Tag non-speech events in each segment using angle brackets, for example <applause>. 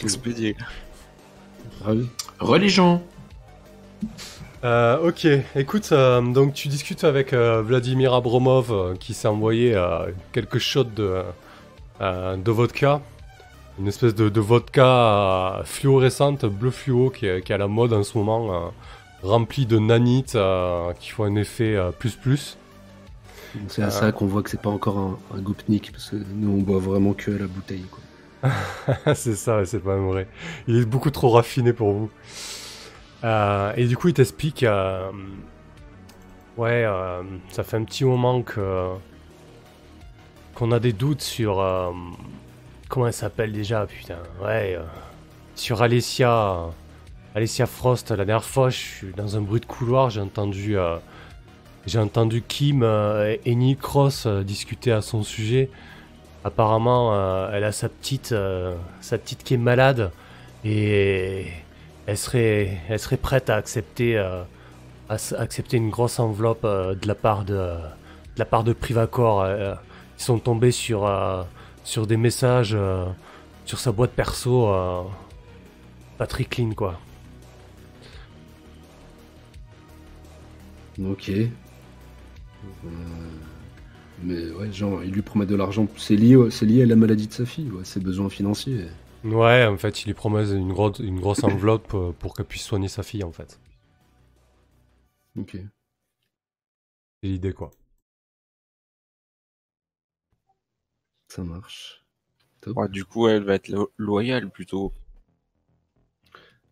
Expédié. Religion. Euh, ok, écoute, euh, donc tu discutes avec euh, Vladimir Abromov euh, qui s'est envoyé euh, quelques shots de, euh, de vodka. Une espèce de, de vodka euh, fluorescente, bleu fluo, qui est, qui est à la mode en ce moment, euh, remplie de nanites euh, qui font un effet euh, plus plus. C'est à ça qu'on voit que c'est pas encore un, un goupnik, parce que nous on boit vraiment que à la bouteille. Quoi. <laughs> c'est ça, c'est pas vrai. Il est beaucoup trop raffiné pour vous. Euh, et du coup, il t'explique. euh, ouais, euh, ça fait un petit moment que. qu'on a des doutes sur. comment elle s'appelle déjà, putain Ouais, sur Alessia. Alessia Frost. La dernière fois, je suis dans un bruit de couloir, j'ai entendu. j'ai entendu Kim et Nick Cross discuter à son sujet. Apparemment, euh, elle a sa petite, euh, sa petite qui est malade et elle serait, prête à accepter, euh, accepter une grosse enveloppe de la part de, de la part Privacor. ils sont tombés sur, sur des messages sur sa boîte perso, pas très quoi. Ok. Mais ouais, genre, il lui promet de l'argent. C'est lié, c'est lié à la maladie de sa fille, ouais, ses besoins financiers. Ouais, en fait, il lui promet une, grosse une grosse enveloppe pour, pour qu'elle puisse soigner sa fille en fait. Ok. C'est l'idée quoi. Ça marche. Top. Ouais, du coup, elle va être lo- loyale plutôt.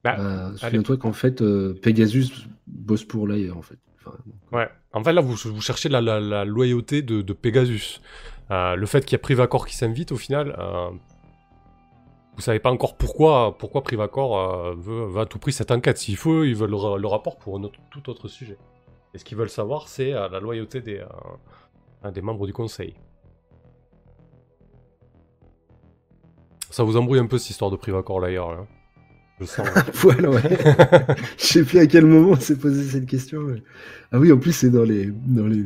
Bah, Euh. Souviens-toi qu'en fait, euh, Pegasus bosse pour l'ailleurs, en fait. Enfin, Ouais, en fait là vous, cherchez la, loyauté de, Pegasus. Euh, le fait qu'il y a Privacor qui s'invite au final, euh, vous savez pas encore pourquoi, pourquoi Privacor euh, veut, à tout prix cette enquête. S'il faut, ils veulent le, ra- le rapport pour un tout autre sujet. Et ce qu'ils veulent savoir, c'est euh, la loyauté des, des membres du conseil. Ça vous embrouille un peu cette histoire de Privacor d'ailleurs. Là. Je sens. <laughs> voilà, ouais. Je sais plus à quel moment on s'est posé cette question. mais- Ah oui, en plus, c'est dans les. Dans les...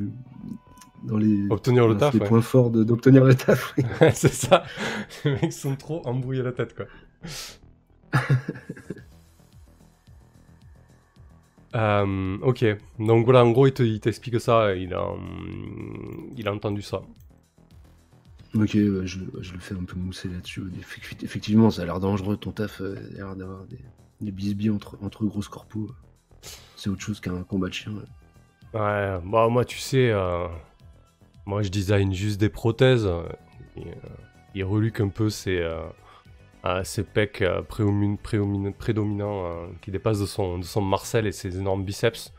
Dans les... Obtenir le taf, les ouais. points forts d'obtenir le taf. oui. <laughs> c'est ça. Les mecs sont trop embrouillés à la tête, quoi. <laughs> Euh, ok, donc voilà, en gros, il te- il t'explique ça, il a, il a entendu ça. Ok, ouais, je, le fais un peu mousser là-dessus. Effect- Effectivement, ça a l'air dangereux ton taf. euh, Il a l'air d'avoir des, des entre, entre grosses corpos. C'est autre chose qu'un combat de chien. ouais. Bah moi, tu sais, euh, moi, je design juste des prothèses. et, euh, il reluque un peu ses, euh, ses pecs prédominants qui dépassent de son, de son marcel et ses énormes biceps.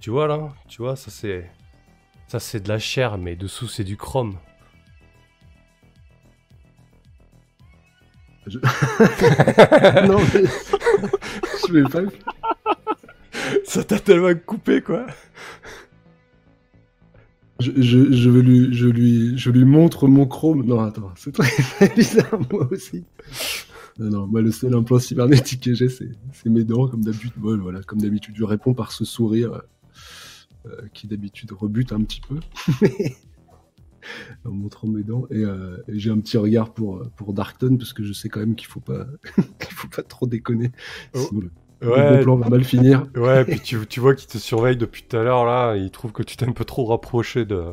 Tu vois, là Tu vois, ça, c'est... Ça, c'est de la chair, mais dessous, c'est du chrome. Je- <laughs> non, mais... <laughs> je vais pas. Ça t'a tellement coupé, quoi. Je, je, je, lui, je, lui, je lui montre mon chrome. Non, attends, c'est très bizarre, moi aussi. Non, non, moi, le seul implant cybernétique que j'ai, c'est c'est mes dents, comme d'habitude. Bon, voilà, comme d'habitude, je réponds par ce sourire euh, euh, qui, d'habitude, rebute un petit peu. <laughs> en montrant mes dents. Et, euh, et j'ai un petit regard pour, euh, pour Darkton, parce que je sais quand même qu'il faut pas, <laughs> qu'il faut pas trop déconner. Oh. Sinon, le, le Ouais, bon plan va mal finir. ouais, puis tu, tu vois qu'il te surveille depuis tout à l'heure, là. Il trouve que tu t'es un peu trop rapproché de...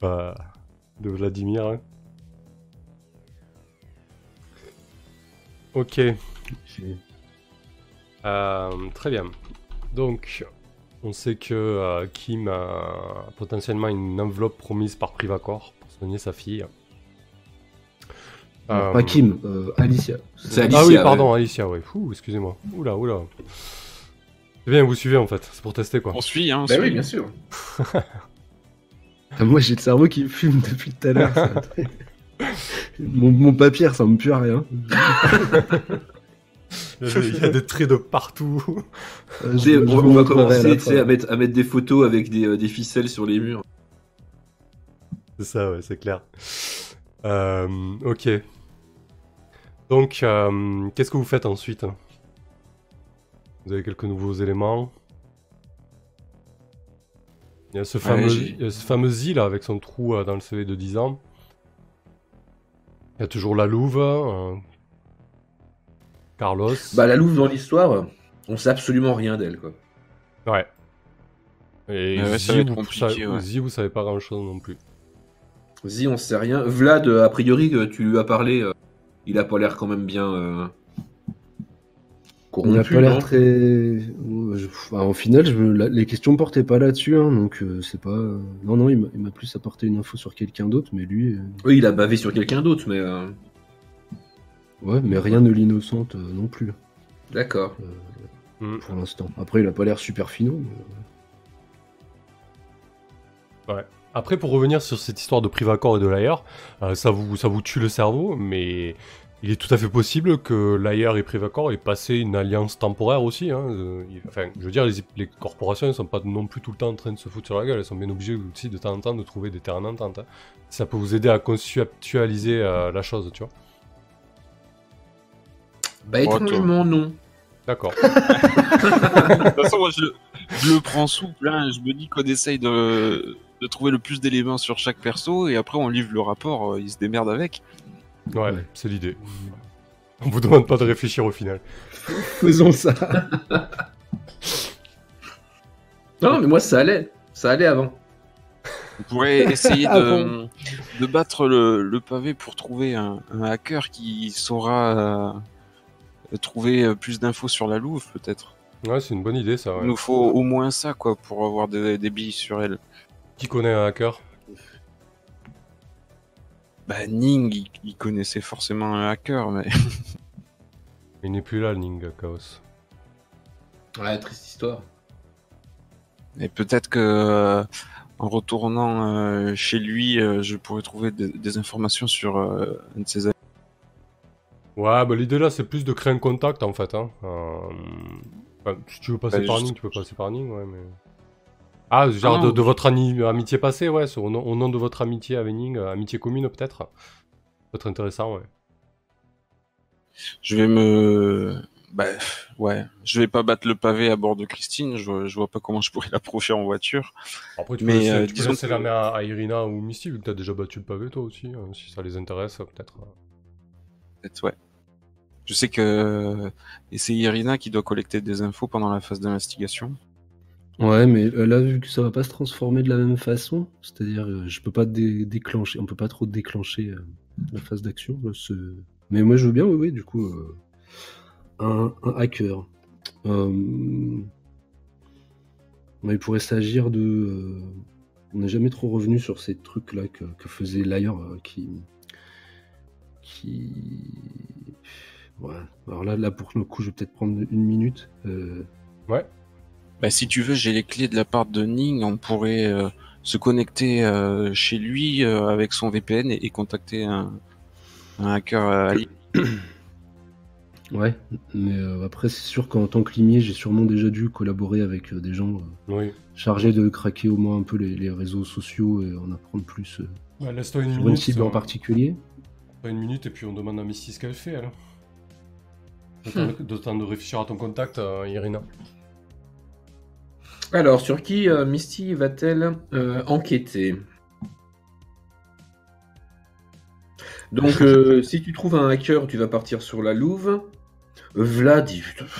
bah, de Vladimir. hein. Ok. Euh, très bien. Donc, on sait que euh, Kim a potentiellement une enveloppe promise par Privacor pour soigner sa fille. Euh, Pas Kim, euh, Alicia. C'est Ah Alicia, oui, ouais. pardon, Alicia, ouais. Ouh, excusez-moi. Oula, oula. C'est bien, vous suivez en fait. C'est pour tester quoi. On suit, hein. on Bah suit. oui, bien sûr. <laughs> Ah, moi j'ai le cerveau qui fume depuis tout à l'heure. ça. <laughs> mon, mon papier ressemble plus à rien. <laughs> Il y, a des, traits de partout. Euh, je- on, je on vous va commencer à, mettre, à mettre des photos avec des, euh, des ficelles sur les murs. c'est ça, ouais, c'est clair. Euh, ok. Donc, euh, qu'est-ce que vous faites ensuite? Vous avez quelques nouveaux éléments? Il y a ce fameux, j'ai- il y a ce fameux Z là avec son trou euh, dans le CV de 10 ans. Il y a toujours la louve. Euh, Carlos. Bah, la Louve dans l'histoire, on sait absolument rien d'elle, quoi. Ouais. Et Ouais, Zi, vous, compliqué, ça- ouais. Zi, vous savez pas grand chose non plus. Zi, on sait rien. Vlad, euh, a priori, que tu lui as parlé, euh, il a pas l'air quand même bien euh, Il n'a pas l'air très. Enfin, au final, je les questions portaient pas là-dessus, hein, donc euh, c'est pas. Non, non, il m'a- il m'a plus apporté une info sur quelqu'un d'autre, mais lui. euh, Oui, il a bavé sur quelqu'un d'autre, mais... euh, Ouais, mais rien ne l'innocente euh, non plus, D'accord. Hmm. pour l'instant. Après, il a pas l'air super finot. mais- Après, pour revenir sur cette histoire de Privacor et de Layer, euh, ça, vous, ça vous tue le cerveau, mais il est tout à fait possible que Layer et Privacor aient passé une alliance temporaire aussi. hein. Euh, Enfin, je veux dire, les, les corporations ne sont pas non plus tout le temps en train de se foutre sur la gueule, elles sont bien obligées aussi de temps en temps de trouver des terrains d'entente. hein. Ça peut vous aider à conceptualiser euh, la chose, tu vois. Bah, étrangement, non. D'accord. <laughs> De toute façon, moi, je le, je le prends souple. Hein. Je me dis qu'on essaye de, de trouver le plus d'éléments sur chaque perso et après on livre le rapport, euh, il se démerde avec. Ouais, Ouais. c'est l'idée. On vous demande pas de réfléchir au final. Faisons ça. Non, mais moi, ça allait. Ça allait avant. On pourrait essayer <laughs> de, de battre le, le pavé pour trouver un, un hacker qui saura euh, trouver euh, plus d'infos sur la Louve, peut-être. Ouais, c'est une bonne idée ça. ouais. Il nous faut au moins ça, quoi, pour avoir des, des billes sur elle. Qui connaît un hacker? Bah, Ning, il, il connaissait forcément un hacker, mais <laughs> Il n'est plus là, Ning Chaos. Ouais, triste histoire. Et peut-être que euh, en retournant euh, chez lui, euh, je pourrais trouver des, des informations sur euh, un de ses amis. Ouais, bah l'idée là, c'est plus de créer un contact en fait. Hein. Euh, enfin, si tu veux passer Bah, par juste- Ning, tu peux passer par Ning, ouais, mais. Ah, genre Ah de, non. de votre amitié passée, ouais, au, nom, au nom de votre amitié avec Ning, euh, amitié commune peut-être. Ça peut être intéressant, ouais. Je vais me, bah ouais, je vais pas battre le pavé à bord de Christine. Je, vois- je vois pas comment je pourrais l'approcher en voiture. Après, tu Mais, peux laisser, euh, tu peux disons laisser que- la main à, à Irina ou Misty, vu que t'as déjà battu le pavé toi aussi, hein, si ça les intéresse, peut-être. Peut-être, ouais. Je sais que et c'est Irina qui doit collecter des infos pendant la phase d'investigation. Ouais, mais euh, là, vu que ça va pas se transformer de la même façon, c'est-à-dire, euh, je peux pas dé- déclencher, on peut pas trop déclencher euh, la phase d'action. Mais moi, je veux bien, oui, oui, du coup, un, hacker. Il pourrait s'agir de. On n'est jamais trop revenu sur ces trucs-là que, faisait euh, qui. qui. Ouais. Alors là, là, pour le coup, je vais peut-être prendre une minute. Euh, Bah, si tu veux, j'ai les clés de la part de Ning. On pourrait euh, se connecter euh, chez lui euh, avec son VPN et, et contacter un, un hacker euh, allié. <coughs> Ouais, mais euh, après, c'est sûr qu'en tant que limier, j'ai sûrement déjà dû collaborer avec euh, des gens euh, Oui. chargés de craquer au moins un peu les, les réseaux sociaux et en apprendre plus euh, Bah, laisse-toi une sur une minute. cible en euh, particulier. Pas une minute et puis on demande à Misty ce qu'elle fait alors. De temps de, réfléchir à ton contact, euh, Irina. Alors, sur qui euh, Misty va-t-elle euh, enquêter? Donc, euh, <laughs> si tu trouves un hacker, tu vas partir sur la Louve. Vlad,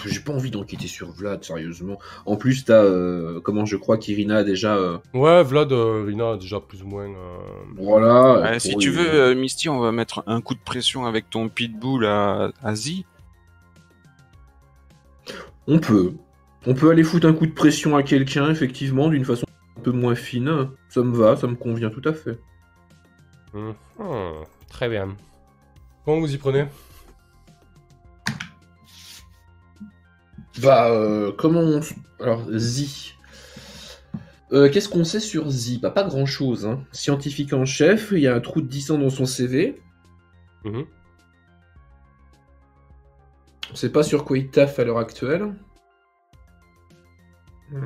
j'ai pas envie d'enquêter sur Vlad, sérieusement. En plus, t'as, euh, comment je crois qu'Irina a déjà. euh, Ouais, Vlad, euh, Irina a déjà plus ou moins. euh, voilà. Si tu veux, euh, Misty, on va mettre un coup de pression avec ton pitbull à, à Z. On peut. On peut aller foutre un coup de pression à quelqu'un, effectivement, d'une façon un peu moins fine. Ça me va, ça me convient tout à fait. très bien. Comment vous y prenez? Bah, euh, comment on... Alors, Zi. Euh, Qu'est-ce qu'on sait sur Zi Bah, pas grand-chose. Hein. Scientifique en chef, il y a un trou de 10 ans dans son CV. Mhm. On sait pas sur quoi il taffe à l'heure actuelle. Bah,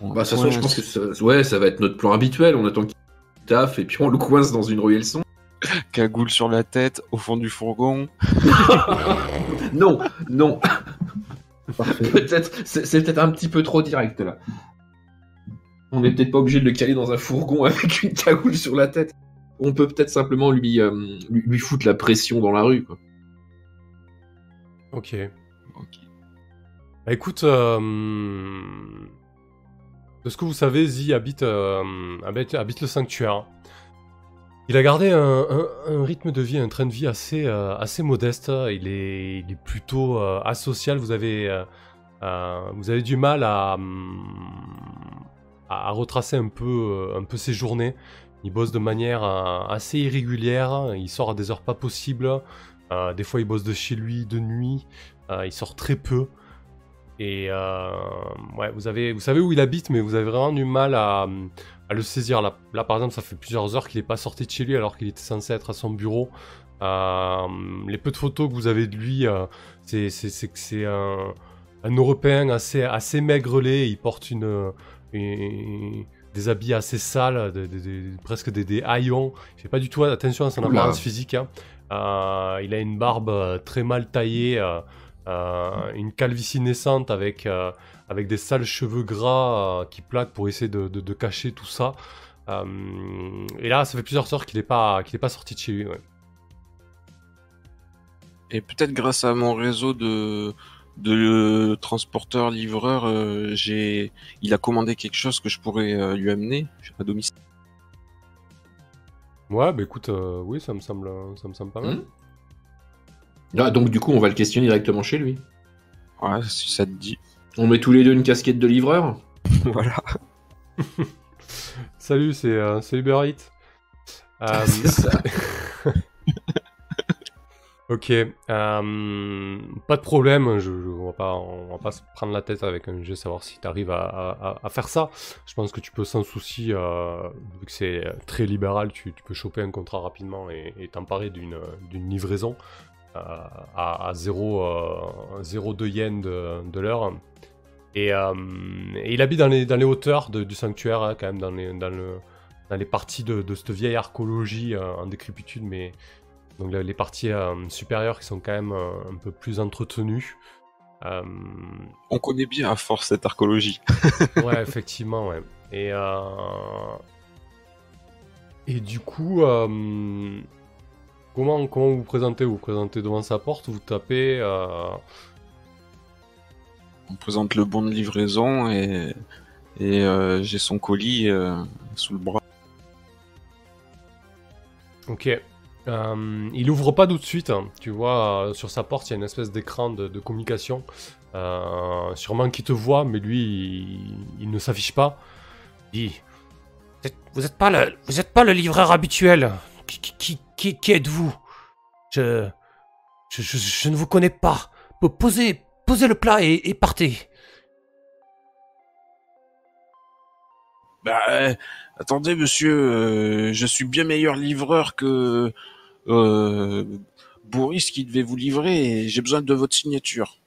de toute façon, je pense que ça, ouais, ça va être notre plan habituel. On attend qu'il taffe et puis on le coince dans une ruelle son. <laughs> Cagoule sur la tête, au fond du fourgon. <laughs> Non, non, <laughs> peut-être, c'est c'est peut-être un petit peu trop direct là. On n'est peut-être pas obligé de le caler dans un fourgon avec une cagoule sur la tête. On peut peut-être simplement lui, euh, lui, lui foutre la pression dans la rue. Quoi. Ok. Ok. Bah, écoute, euh, de ce que vous savez, Zi habite, euh, habite, habite le sanctuaire. Il a gardé un, un- un rythme de vie, un train de vie assez, euh, assez modeste. Il est, il est plutôt euh, asocial. Vous avez, vous avez du mal à, hum, à, à retracer un peu, un peu ses journées. Il bosse de manière euh, assez irrégulière. Il sort à des heures pas possibles. Euh, des fois, il bosse de chez lui de nuit. Euh, il sort très peu. Et ouais, vous, avez, vous savez où il habite, mais vous avez vraiment du mal à, le saisir. Là, par exemple, ça fait plusieurs heures qu'il n'est pas sorti de chez lui alors qu'il était censé être à son bureau. Les peu de photos que vous avez de lui, c'est que c'est un, Européen assez, assez maigrelet. Il porte une- des habits assez sales, presque des, des haillons. Il fait pas du tout attention à son Oula. apparence physique. hein. Euh, il a une barbe euh, très mal taillée. euh, euh, une calvitie naissante avec, euh, avec des sales cheveux gras euh, qui plaquent pour essayer de, de- de cacher tout ça. Euh, et là, ça fait plusieurs heures qu'il n'est pas, qu'il est pas sorti de chez lui. ouais. Et peut-être grâce à mon réseau de, de transporteurs, livreurs, euh, j'ai, il a commandé quelque chose que je pourrais euh, lui amener à domicile. Ouais, bah écoute, euh, oui, ça me semble, ça me semble pas mal. Mhm. Ah, donc du coup, on va le questionner directement chez lui. Ouais, si ça te dit. On met tous les deux une casquette de livreur. <laughs> voilà. <laughs> Salut, c'est euh, c'est Uber Eats. <laughs> Euh, C'est ça. Ok, euh, pas de problème, on, va pas, va pas se prendre la tête avec un jeu, savoir si tu arrives à, faire ça. Je pense que tu peux sans souci, euh, vu que c'est très libéral, tu, peux choper un contrat rapidement et t'emparer d'une livraison euh, à, à 0,2 yens de, l'heure. Et, il habite dans les, dans les hauteurs du sanctuaire, hein, quand même, dans les, dans le, dans les parties de, de cette vieille archéologie en décrépitude, mais donc les les parties euh, supérieures qui sont quand même euh, un peu plus entretenues. Euh, On connaît bien à force cette archéologie. <laughs> ouais, effectivement, ouais. Et, et du coup, comment, comment vous vous présentez? Vous vous présentez devant sa porte, vous tapez. On présente le bon de livraison et, et euh, j'ai son colis euh, sous le bras. Ok. Euh, il ouvre pas tout de suite. hein. Tu vois, euh, sur sa porte, il y a une espèce d'écran de, communication. Euh, sûrement qu'il te voit, mais lui, il, ne s'affiche pas. Il dit Vous êtes- Vous n'êtes pas, le- vous êtes pas le livreur habituel. Qui, qui, qui, qui- qui êtes-vous? Je, je, ne vous connais pas. Po- Posez, posez le plat et, et partez. Bah, attendez, monsieur, je suis bien meilleur livreur que euh, Boris qui devait vous livrer et j'ai besoin de votre signature.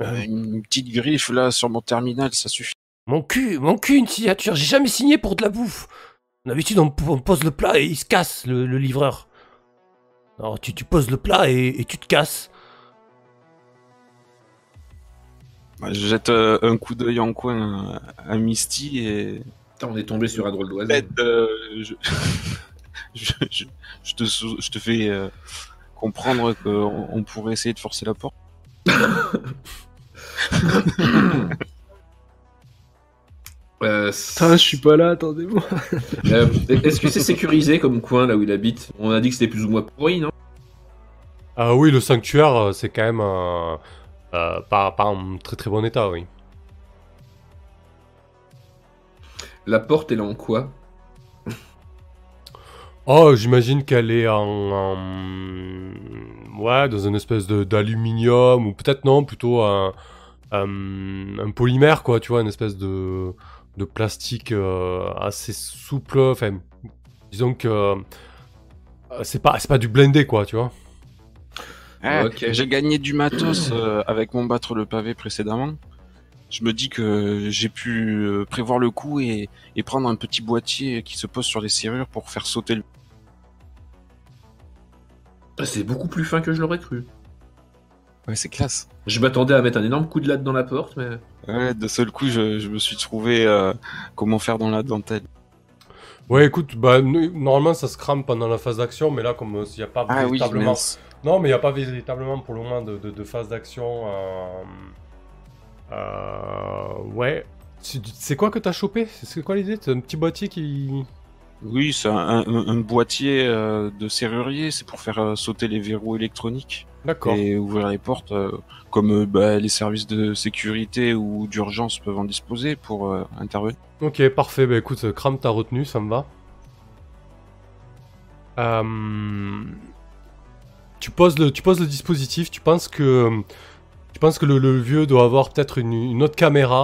Euh, une petite griffe là sur mon terminal, ça suffit. Mon cul, mon cul, une signature. J'ai jamais signé pour de la bouffe. D'habitude, on, on pose le plat et il se casse, le, le livreur. Alors, tu, tu poses le plat et, et tu te casses. Bah, Je jette euh, un coup d'œil en coin à, à Misty et Putain, on est tombé sur un drôle d'oiseau. euh, je, <laughs> <laughs> je, je- je te, sou- je te fais euh, comprendre qu'on on pourrait essayer de forcer la porte. <laughs> Euh, Putain, je suis pas là, attendez-moi. <laughs> euh, Est-ce que c'est sécurisé comme coin là où il habite? On a dit que c'était plus ou moins pourri, non? Ah oui, le sanctuaire, euh, c'est quand même euh, euh, pas, pas en très très bon état, oui. La porte, elle est en quoi? Oh, j'imagine qu'elle est en, en- Ouais, dans une espèce de- d'aluminium, ou peut-être non, plutôt un, un, un polymère, quoi, tu vois, une espèce de, de plastique euh, assez souple. Enfin, disons que euh, c'est pas, c'est pas du blindé, quoi, tu vois. Ah, Ok. J'ai gagné du matos euh, avec mon battre le pavé précédemment. Je me dis que j'ai pu prévoir le coup et, et prendre un petit boîtier qui se pose sur les serrures pour faire sauter le. Ah, C'est beaucoup plus fin que je l'aurais cru. Ouais, c'est classe. Je m'attendais à mettre un énorme coup de latte dans la porte, mais. Ouais, de seul coup, je, je me suis trouvé euh, comment faire dans la dentelle. Ouais, écoute, bah, normalement ça se crame pendant la phase d'action, mais là, comme il n'y a pas Ah oui, véritablement. non, mais il n'y a pas véritablement pour le moment de, de- de phase d'action. euh, euh, ouais. C'est c'est quoi que t'as chopé? C'est quoi l'idée? C'est un petit boîtier qui. Oui, c'est un, un- un boîtier euh, de serrurier, c'est pour faire euh, sauter les verrous électroniques D'accord. et ouvrir les portes, euh, comme euh, bah, les services de sécurité ou d'urgence peuvent en disposer pour euh, intervenir. Ok, parfait. Bah écoute, crame t'as retenu, ça me va. Euh, Tu poses le, tu poses le dispositif. Tu penses que, tu penses que le, vieux doit avoir peut-être une, autre caméra,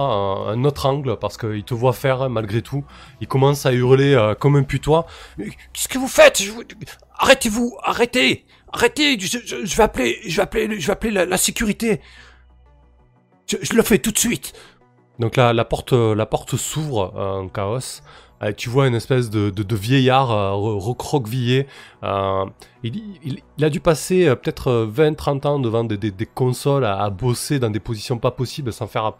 un, autre angle, parce qu'il te voit faire hein, malgré tout. Il commence à hurler euh, comme un putois. Qu'est-ce que vous faites? Je vous- Arrêtez-vous, arrêtez, arrêtez. Je, je- je vais appeler, je vais appeler, je vais appeler la, sécurité. Je, je le fais tout de suite. Donc la, la porte, la porte s'ouvre euh, en chaos. Euh, tu vois une espèce de, vieillard euh, re- recroquevillé. Euh, il, a dû passer euh, peut-être 20-30 ans devant des, consoles à, bosser dans des positions pas possibles sans faire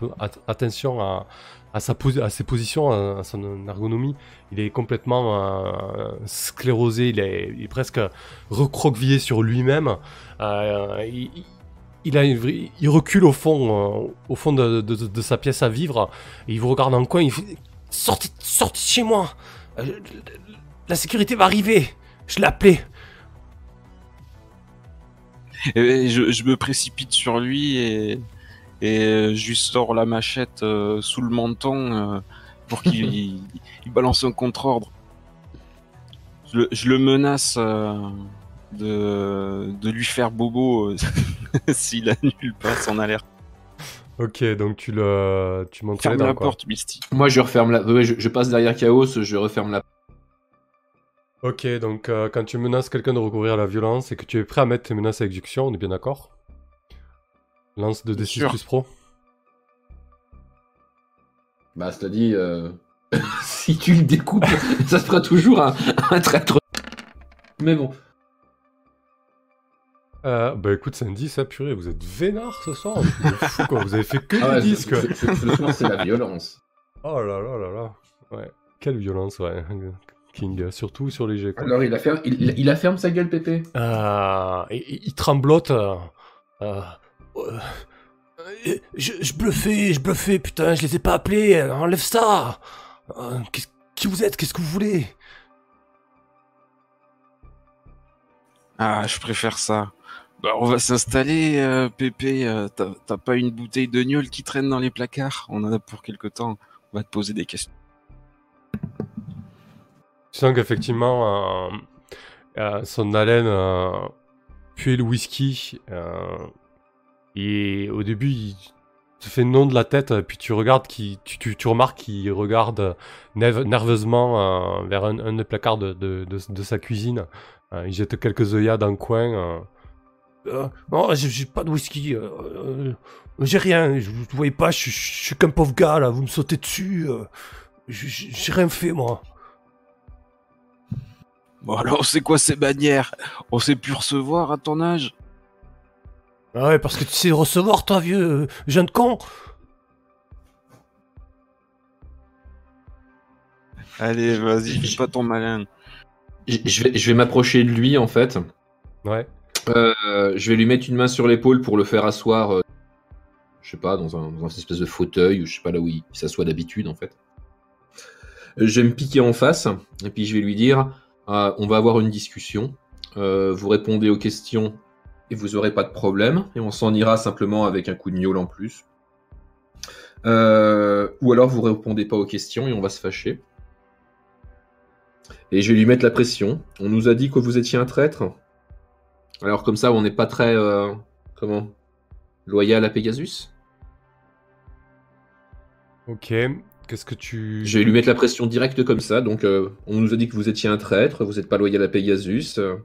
attention à, ses positions, à, son ergonomie. Il est complètement sclérosé, il est, presque recroquevillé sur lui-même. Il, recule au fond, au fond de, sa pièce à vivre. Il vous regarde en coin. Sortez, sortez de chez moi. Euh, La sécurité va arriver. Je l'ai appelé. Et je, je me précipite sur lui et, et euh, je lui sors la machette euh, sous le menton euh, pour qu'il il- <laughs> il balance un contre-ordre. Je, le- je le menace euh, de, de lui faire bobo <laughs> s'il annule pas son alerte. Ok, donc tu le, tu montes Ferme la quoi. porte, Misty. Moi, je referme la. ouais, je, je passe derrière Chaos, je referme la. Ok, donc euh, quand tu menaces quelqu'un de recourir à la violence et que tu es prêt à mettre tes menaces à exécution, on est bien d'accord? Lance de D6 sûr. plus pro. Bah, cela dit, euh, <laughs> si tu le découpes, <laughs> ça fera toujours un, un traître. Mais bon. Euh, bah écoute, c'est un 10, hein, purée, vous êtes vénard ce soir, de fou, quoi. Vous avez fait que Ah ouais, 10, ce, quoi. ce- ce- ce soir, c'est la violence. <laughs> Oh là là là là. Ouais, quelle violence, ouais. King, surtout sur les jets, quoi. Alors, il a, ferme, il, il- il a ferme sa gueule, Pépé. Euh, il, il- il tremblote. euh, euh, euh, je, je bluffais, je bluffais, putain, je les ai pas appelés, enlève ça Euh, Qui vous êtes Qu'est-ce que vous voulez? Ah, je préfère ça. Bah, on va s'installer, euh, Pépé. euh, T'as pas une bouteille de gnôle qui traîne dans les placards? On en a pour quelque temps. On va te poser des questions. Tu sens qu'effectivement, euh, son haleine puait le whisky. et au début, il te fait non de la tête, puis tu regardes, qui, tu, tu, remarques qu'il regarde nerve- nerveusement vers un, des placards de, de, de, sa cuisine. Il jette quelques œillades dans le coin. Euh. Non, j'ai pas de whisky. euh, euh, j'ai rien. Je vous voyez pas, je, suis- je suis qu'un pauvre gars là. Vous me sautez dessus. euh, j'ai rien fait moi. Bon, alors, c'est quoi ces bannières? On sait plus recevoir à ton âge? Ah ouais, parce que tu sais recevoir, toi, vieux jeune con. Allez, vas-y, fais pas ton malin. Je je vais, je vais m'approcher de lui, en fait. Ouais. Euh, je vais lui mettre une main sur l'épaule pour le faire asseoir, euh, je sais pas, dans un, espèce de fauteuil, ou je sais pas là où il, s'assoit d'habitude, en fait. Je vais me piquer en face, et puis je vais lui dire euh, on va avoir une discussion. Euh, vous répondez aux questions et vous aurez pas de problème, et on s'en ira simplement avec un coup de gnôle en plus. Ou alors vous répondez pas aux questions et on va se fâcher. Et je vais lui mettre la pression. On nous a dit que vous étiez un traître. Alors comme ça, on n'est pas très euh, comment loyal à Pegasus? Ok. Qu'est-ce que tu. Je vais lui mettre la pression directe comme ça. Donc euh, on nous a dit que vous étiez un traître, vous n'êtes pas loyal à Pegasus. euh.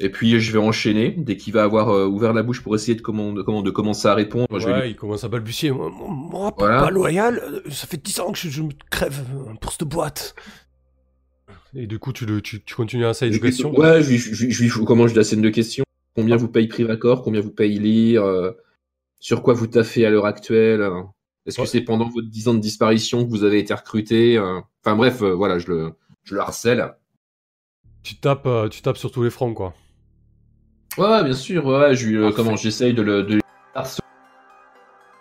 Et puis je vais enchaîner dès qu'il va avoir euh, ouvert la bouche pour essayer de, comment, de, comment- de commencer à répondre. Je vais Ouais, lui- il commence à balbutier. Moi, pas- Voilà. pas loyal. Ça fait 10 ans que je, je me crève pour cette boîte. Et du coup, tu, le, tu, tu continues à sa éducation Ouais, je, lui- je, je, je la scène de questions. Combien vous paye Privacor Combien vous paye lire euh, Sur quoi vous taffez à l'heure actuelle hein Est-ce Ouais. que c'est pendant votre 10 ans de disparition que vous avez été recruté euh? Enfin bref, euh, voilà, je le, je le harcèle. Tu tapes, euh, tu tapes sur tous les fronts, quoi. Ouais, bien sûr, ouais, je comment, j'essaye de le, de.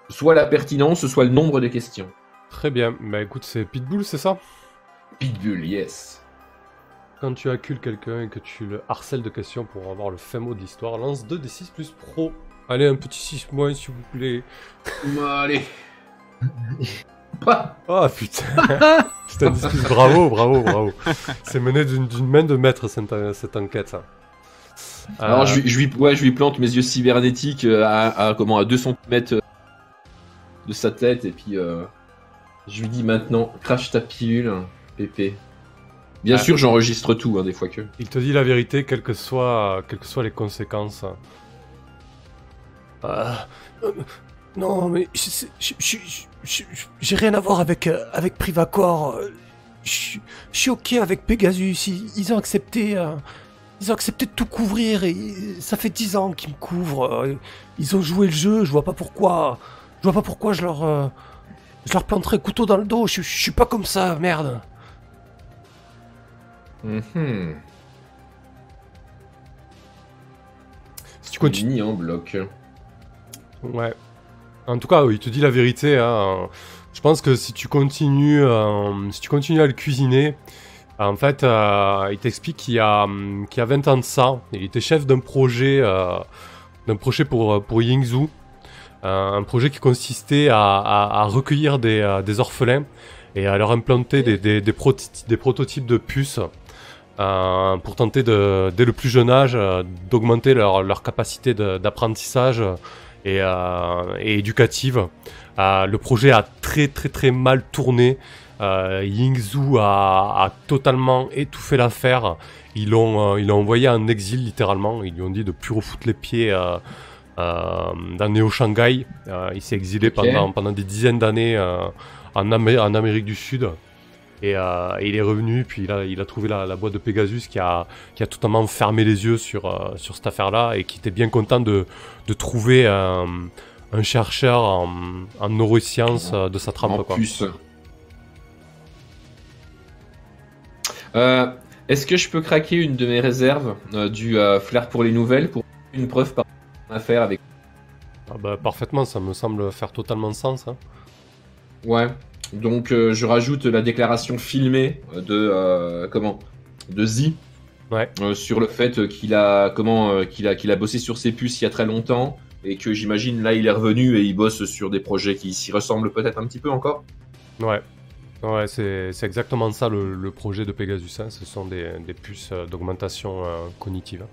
Soit la pertinence, soit le nombre de questions. Très bien. Bah écoute, c'est Pitbull, c'est ça? Pitbull, yes. Quand tu accules quelqu'un et que tu le harcèles de questions pour avoir le fin mot d'histoire, lance 2d6 plus pro. Allez, un petit 6 moins, s'il vous plaît. Allez. <laughs> Ah, Ah putain bravo, bravo, bravo. C'est mené d'une main de maître cette, cette enquête. ça. Alors Euh, je, lui- je lui, ouais, je lui plante mes yeux cybernétiques euh, à, à, comment, à 2 cm de sa tête et puis euh, je lui dis maintenant crache ta pilule, Pépé. Bien Ah. sûr, j'enregistre tout, hein, des fois que. Il te dit la vérité, quelles que soient, quelles que soient les conséquences. Euh, non, mais j'ai rien à voir avec, euh, avec Privacor. euh, Je suis ok avec Pegasus. Ils, ils ont accepté. euh, ils ont accepté de tout couvrir et ça fait 10 ans qu'ils me couvrent. Ils ont joué le jeu. Je vois pas pourquoi. Je vois pas pourquoi je leur. euh, je leur planterais couteau dans le dos. Je, je suis pas comme ça, merde. Mhm. Si tu continues. En bloc. Ouais. En tout cas, il te dit la vérité. hein. Je pense que si tu continues, euh, si tu continues à le cuisiner, en fait, euh, il t'explique qu'il y a, hum, qu'il y a 20 ans de ça, il était chef d'un projet, euh, d'un projet pour pour Yingzhou, un projet qui consistait à, à- à recueillir des, des orphelins et à leur implanter des, des prototypes de puces. Euh, pour tenter de, dès le plus jeune âge euh, d'augmenter leur, leur capacité d'apprentissage et, euh, et éducative. Le projet a très très très mal tourné. Yingzhou a, a totalement étouffé l'affaire. Ils l'ont envoyé en exil littéralement. Ils lui ont dit de plus refoutre les pieds euh, dans Néo Shanghai. Euh, il s'est exilé pendant, pendant des dizaines d'années euh, en, Amé- en Amérique du Sud. Et, euh, et il est revenu, puis il a, il a trouvé la, la boîte de Pegasus qui a, qui a totalement fermé les yeux sur, euh, sur cette affaire-là et qui était bien content de, de trouver un, un chercheur en, en neurosciences euh, de sa trempe. en Quoi. puce. Euh, Est-ce que je peux craquer une de mes réserves du flair pour les nouvelles pour une preuve par affaire avec Ah bah, parfaitement, ça me semble faire totalement sens. hein. Ouais. Donc euh, je rajoute la déclaration filmée de euh, comment de Z Ouais. euh, sur le fait qu'il a comment euh, qu'il a qu'il a bossé sur ses puces il y a très longtemps et que j'imagine là il est revenu et il bosse sur des projets qui s'y ressemblent peut-être un petit peu encore. Ouais. Ouais, c'est c'est exactement ça le, le projet de Pegasus. hein. Ce sont des, des puces euh, d'augmentation euh, cognitive.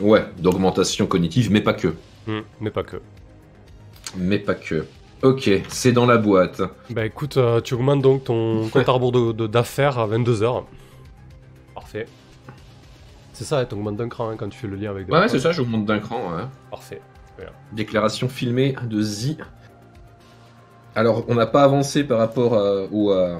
Ouais, d'augmentation cognitive, mais pas que. Hmm, mais pas que. Mais pas que. Ok, c'est dans la boîte. Bah écoute, euh, tu augmentes donc ton <laughs> compte à rebours d'affaires à 22h. Parfait. C'est ça, tu augmentes d'un cran hein, quand tu fais le lien avec des Ouais, ouais, c'est ça, monte d'un cran. ouais. Parfait. Déclaration filmée de Z. Alors, on n'a pas avancé par rapport euh, au. euh,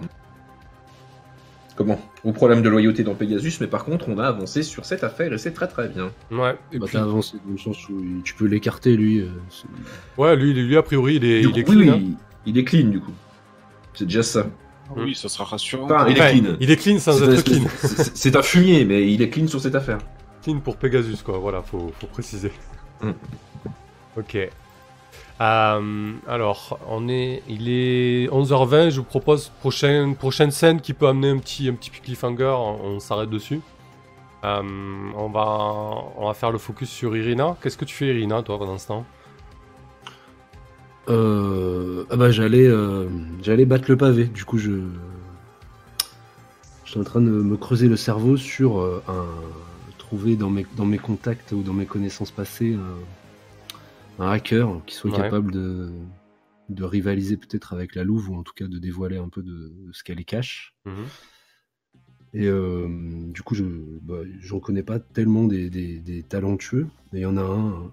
comment? Au problème de loyauté dans Pegasus, mais par contre, on a avancé sur cette affaire et c'est très très bien. Ouais, et Bah, puis- t'as avancé dans le sens où tu peux l'écarter, lui. euh, ouais lui, lui, a priori, il est, clean. oui, hein. il, est clean du coup. C'est déjà ça. Oui, ça sera rassurant. Enfin, il est clean. il est clean sans C'est être un- clean. c'est- C'est un fumier, mais il est clean sur cette affaire. Clean pour Pegasus, quoi. Voilà, faut, faut préciser. Mm. Ok. Euh, alors, on est, il est 11h20. Je vous propose prochaine, prochaine scène qui peut amener un petit, un petit cliffhanger. On, s'arrête dessus. Euh, on va, on va faire le focus sur Irina. Qu'est-ce que tu fais, Irina, toi, pendant ce temps? Euh, ah bah j'allais euh, j'allais battre le pavé. Du coup je je suis en train de me creuser le cerveau sur un trouver dans mes dans mes contacts ou dans mes connaissances passées un, hacker qui soit Ouais. capable de de rivaliser peut-être avec la Louve ou en tout cas de dévoiler un peu de, de ce qu'elle cache. Et euh, du coup, je bah, j'en connais pas tellement des, des- des talentueux, mais il y en a un,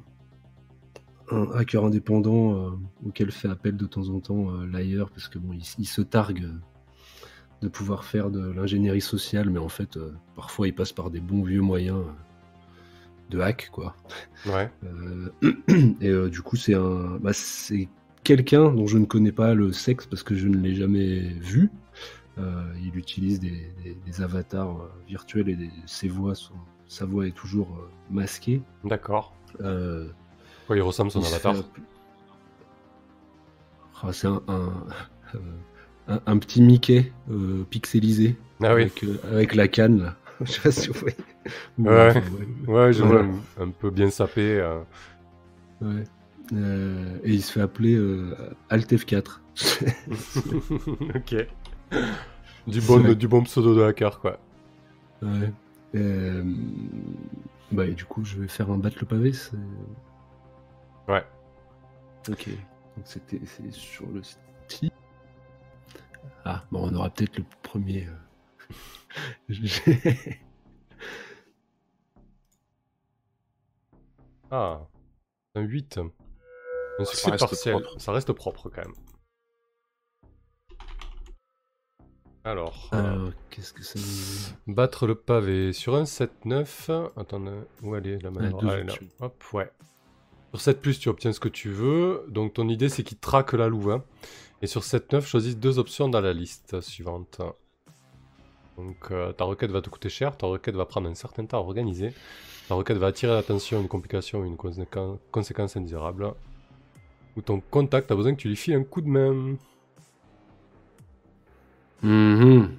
un hacker indépendant euh, auquel fait appel de temps en temps euh, l'ailleurs, parce que bon, il, il se targue de pouvoir faire de l'ingénierie sociale, mais en fait, parfois, il passe par des bons vieux moyens de hack, quoi. Ouais. Euh, <clears throat> et euh, du coup, c'est un, bah, c'est quelqu'un dont je ne connais pas le sexe parce que je ne l'ai jamais vu. Euh, il utilise des, des- des avatars virtuels et des- ses voix sont, sa voix est toujours masquée. D'accord. Euh, Quoi, il ressemble son il avatar fait Ah, c'est un, un, euh, un- un petit Mickey euh, pixelisé Ah oui. avec, avec la canne là. <laughs> Je sais pas si vous voyez. Ouais. Enfin, Ouais, je Voilà. vois un, un peu bien sapé. euh. Ouais. Euh, et il se fait appeler euh, Alt F4. <laughs> ok. Du bon, du bon pseudo de hacker, quoi. ouais. Euh, bah, et du coup, je vais faire un battre le pavé. Ouais. Ok. Donc c'était c'est sur le style. Ah, bon, on aura peut-être le premier. <laughs> Ah, un 8. Un succès reste partiel. propre. Ça reste propre quand même. Alors, euh, Alors, qu'est-ce que ça nous battre le pavé sur un 7-9. Attends, où elle est la manœuvre Ah, là. Hop, ouais. Sur 7 plus, tu obtiens ce que tu veux. Donc ton idée, c'est qu'il traque la louve. hein. Et sur 7-9, choisis deux options dans la liste suivante. Donc euh, ta requête va te coûter cher, ta requête va prendre un certain temps à organiser. Ta requête va attirer l'attention, une complication ou une conséquence, conséquence indésirable. Ou ton contact a besoin que tu lui files un coup de main. Mhm.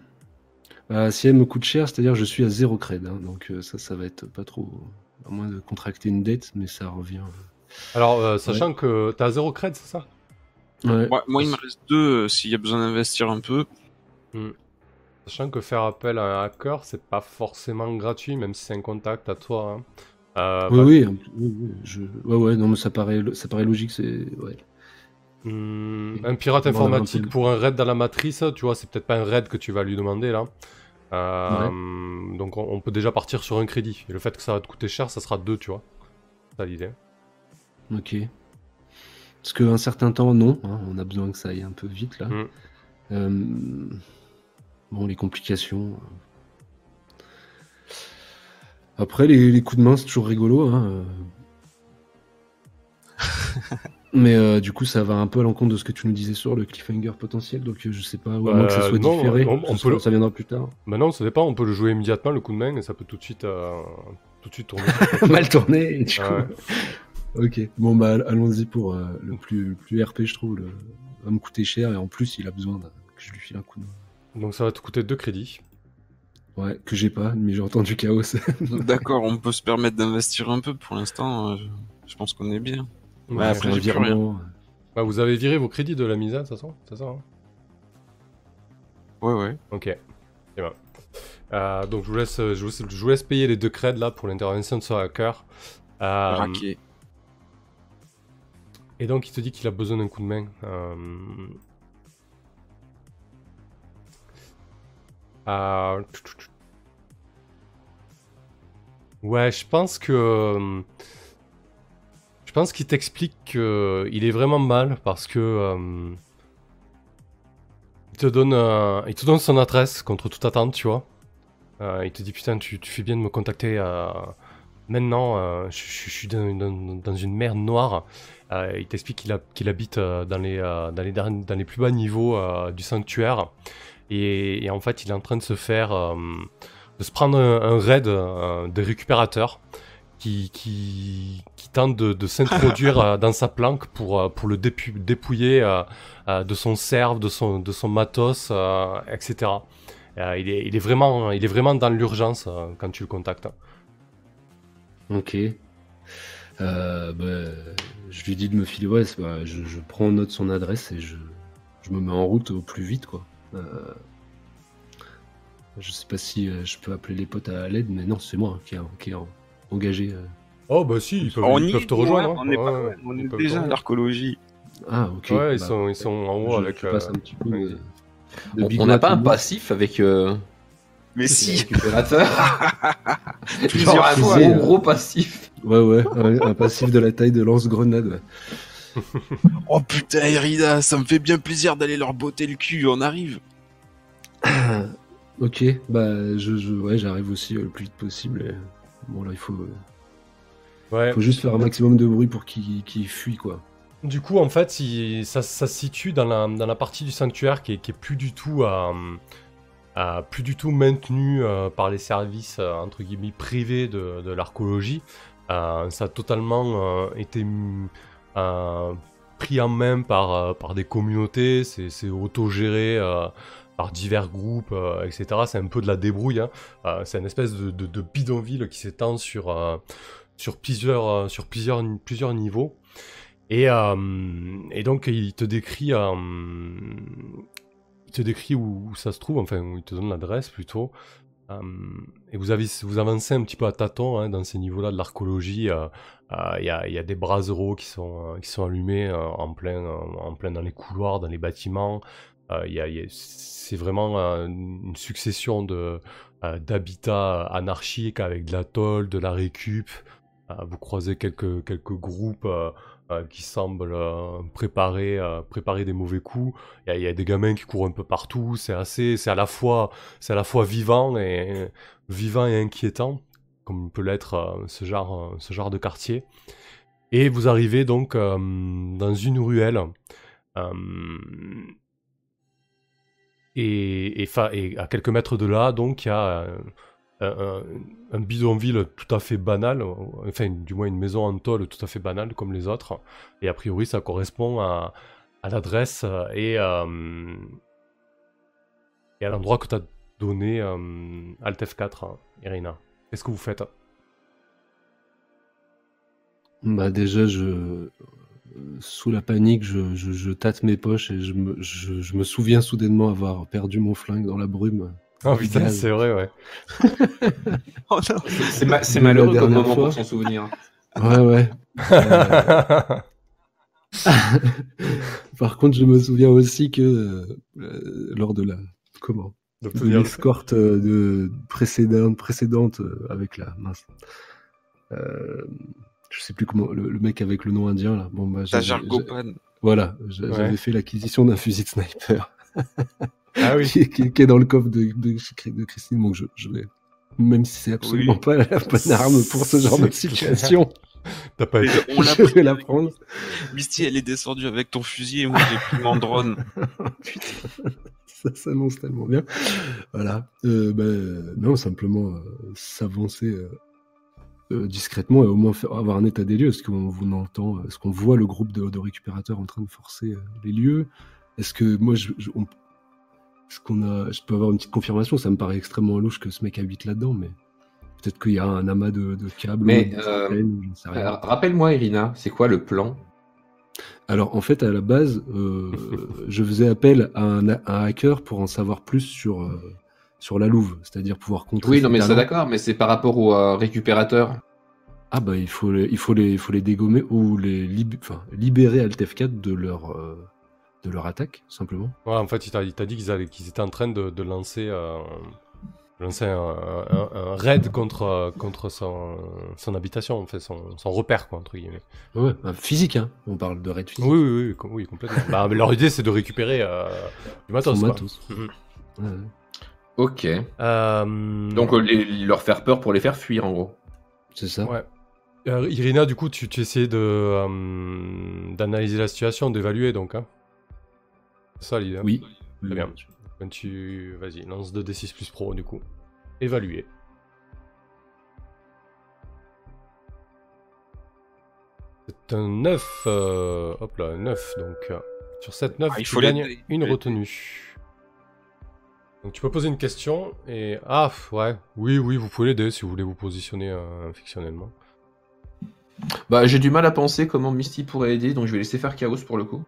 Bah, si elle me coûte cher, c'est-à-dire que je suis à zéro cred. hein, donc euh, ça, ça va être pas trop. À moins de contracter une dette, mais ça revient. Alors, euh, sachant que t'as 0 cred, c'est ça? Ouais. Moi, moi, il me reste deux euh, s'il y a besoin d'investir un peu. Sachant que faire appel à un hacker, c'est pas forcément gratuit, même si c'est un contact à toi. hein. Euh, Oui, bah, oui, oui, oui, je... ouais, ouais, non, mais ça paraît, ça paraît logique, c'est, ouais. Hmm, un pirate Bon, un informatique pour un raid dans la matrice, tu vois, c'est peut-être pas un raid que tu vas lui demander là. Euh, Donc on, on peut déjà partir sur un crédit. Et le fait que ça va te coûter cher, ça sera deux, tu vois. C'est ça l'idée. Ok. Parce qu'un certain temps, non, hein, on a besoin que ça aille un peu vite, là. Mm. Euh, Bon, les complications. euh. Après, les, les coups de main, c'est toujours rigolo, hein. euh. <laughs> Mais euh, du coup, ça va un peu à l'encontre de ce que tu nous disais sur le cliffhanger potentiel, donc euh, je sais pas, ou à moins que ça Euh, soit non, différé, on- on ça, peut le- ça viendra plus tard. Maintenant, ça dépend, on peut le jouer immédiatement le coup de main et ça peut tout de suite, euh, tout de suite tourner. <laughs> Mal tourné, et du coup. Ouais. Ok, bon bah allons-y pour euh, le plus le plus RP je trouve, le... va me coûter cher et en plus il a besoin que je lui file un coup de main. Donc ça va te coûter deux crédits. Ouais, que j'ai pas, mais j'ai entendu chaos. <laughs> D'accord, on peut se permettre d'investir un peu pour l'instant. euh, je pense qu'on est bien. Ouais, après, j'ai plus virement. Bah, vous avez viré vos crédits de la mise à de toute façon, c'est ça hein Ouais, ouais. Ok. C'est bon. Euh, donc je vous, laisse, je, vous, je vous laisse payer les deux creds là pour l'intervention de ce hacker. Euh, Raqué. et donc il te dit qu'il a besoin d'un coup de main. Euh... euh, Ouais, je pense que... euh, Je pense qu'il t'explique qu'il est vraiment mal parce que... euh, Il te, donne, il te donne son adresse contre toute attente, tu vois. Il te dit putain, tu, fais bien de me contacter maintenant. je, suis dans, une mer noire. Il t'explique qu'il habite dans, les, dans, les, dans les plus bas niveaux du sanctuaire. Et, et en fait, il est en train de se faire. euh, de se prendre un, un raid euh, des récupérateurs qui, qui, qui tente de, de s'introduire <laughs> euh, dans sa planque pour, euh, pour le dépu- dépouiller euh, euh, de son serve, de son, de son matos, euh, etc. Euh, il, est, il, est vraiment, il est vraiment dans l'urgence euh, quand tu le contactes. Ok. Euh, bah, je lui dis de me filer, ouais, bah, je, je prends note de son adresse et je, je me mets en route au plus vite quoi. Euh, je sais pas si euh, je peux appeler les potes à l'aide, mais non, c'est moi qui est, qui en- engagé. euh. Oh bah si, ils peuvent, On ils peuvent te rejoindre. ouais, hein. On est, pas Ouais, loin, on ils est peuvent te déjà à rejoindre. l'archéologie. Ah ok. Ouais, ils, bah, sont, ils sont en haut avec... euh, un petit peu. de- On- n'a pas un passif avec euh, Mais si, <laughs> Plusieurs un fois. gros gros passif. Ouais ouais, un, un passif de la taille de lance-grenade. <laughs> Oh putain, Erida, ça me fait bien plaisir d'aller leur botter le cul, on arrive. <coughs> Ok, bah je, je- ouais, j'arrive aussi euh, le plus vite possible. et- Bon là il faut, euh, Ouais. faut juste faire un maximum de bruit pour qu'il qu'il fuit quoi. Du coup, en fait, il- ça, ça se situe dans la, dans la partie du sanctuaire qui est, qui est plus du tout à, euh, plus du tout maintenu euh, par les services euh, entre guillemets privés de, de l'archéologie. Euh, ça a totalement euh, été pris en main par, euh, par des communautés, c'est autogéré euh, par divers groupes, euh, etc. C'est un peu de la débrouille. hein. Euh, c'est une espèce de, bidonville qui s'étend sur, euh, sur, plusieurs, euh, sur plusieurs, plusieurs niveaux. Et, euh, et donc, il te décrit, euh, te décrit où, ça se trouve, enfin, il te donne l'adresse plutôt. Euh, et vous, avez, vous avancez un petit peu à tâtons hein, dans ces niveaux-là de l'archéologie. Euh, Il y, a, y a des braseros qui sont, euh, qui sont allumés euh, en, plein, en plein dans les couloirs, dans les bâtiments. Y y a- c'est vraiment une succession de, d'habitats anarchiques avec de la tôle, de la récup. Vous croisez quelques, quelques groupes qui semblent préparer, préparer des mauvais coups. Il y, y a des gamins qui courent un peu partout. C'est assez, c'est à la fois, c'est à la fois vivant et vivant et inquiétant, comme peut l'être euh, ce genre, euh, ce genre de quartier. Et vous arrivez donc euh, dans une ruelle. et, à quelques mètres de là, donc, il y a un, un- un bidonville tout à fait banal, enfin, du moins une maison en tôle tout à fait banale comme les autres. Et a priori, ça correspond à, l'adresse et, et à l'endroit que tu as donné euh, Alt F4, hein, Irina. Qu'est-ce que vous faites Bah déjà, je, sous la panique, je, je, je tâte mes poches et je me, je, je me souviens soudainement avoir perdu mon flingue dans la brume. Oh putain, c'est vrai, ouais. <laughs> Oh. C'est ma- malheureux comme moment fois. pour s'en souvenir. <laughs> Ouais, ouais. Euh, <laughs> Par contre, je me souviens aussi que euh, lors de la comment D'obtenir- l'escorte euh, de précédente précédente euh, avec la mince. Euh, je sais plus comment le, le mec avec le nom indien là. Bon bah j'avais- Tajar j'a- Gopan. voilà, j'a- Ouais. j'avais fait l'acquisition d'un fusil de sniper <laughs> Ah oui. qui, est- qui qui est dans le coffre de, de, de Christine. Donc je, je vais même si c'est absolument Oui. pas la bonne arme pour ce genre de situation, T'as pas été... On <laughs> l'a je vais pris. la prendre. Misty, elle est descendue avec ton fusil et moi j'ai pris mon drone. <laughs> Putain, <laughs> ça s'annonce tellement bien. Voilà. Euh, ben, non, simplement euh, s'avancer euh, euh, discrètement et au moins faire, avoir un état des lieux. Est-ce qu'on vous entend Est-ce qu'on voit le groupe de, de récupérateurs en train de forcer euh, les lieux? Est-ce que moi, je, je- on- est-ce qu'on a, je peux avoir une petite confirmation? Ça me paraît extrêmement louche que ce mec habite là-dedans, mais peut-être qu'il y a un amas de, de câbles. Mais, ou de euh. Euh, Rappelle-moi, Irina, c'est quoi le plan Alors en fait, à la base, euh, <laughs> je faisais appel à un, à un hacker pour en savoir plus sur, euh, sur la Louve, c'est-à-dire pouvoir contrer. Oui, non, mais ça d'accord, mais c'est par rapport aux euh, récupérateurs. Ah bah il faut les, il faut les, il faut les dégommer ou les lib- enfin, libérer Alt F4 de leur, euh, de leur attaque, simplement. Ouais, en fait, il t'a dit qu'ils étaient en train de, de lancer, de lancer un, un- un raid contre, contre son, son habitation, en fait, son, son repère, quoi, entre guillemets. Ouais, un physique, hein. On parle de raid physique. Oui, oui, oui, com- oui complètement. <laughs> bah, mais leur idée, c'est de récupérer euh, du matos, Son quoi. matos. Mhm. Ouais. Ok. Euh, Donc euh, les- leur faire peur pour les faire fuir, en gros. C'est ça. Ouais. Euh, Irina, du coup, tu, tu euh, d'analyser la situation, d'évaluer, donc. Hein. C'est ça l'idée. Oui. Très bien. Quand tu... Vas-y, lance 2d6 plus pro, du coup. Évaluer. C'est un 9. euh, Hop là, un 9. Donc, euh, sur cette 9, Ah, il tu faut gagnes une retenue. Donc, tu peux poser une question et. Ah, ouais. Oui, oui, vous pouvez l'aider si vous voulez vous positionner euh, fictionnellement. Bah, j'ai du mal à penser comment Misty pourrait aider, donc je vais laisser faire Chaos pour le coup.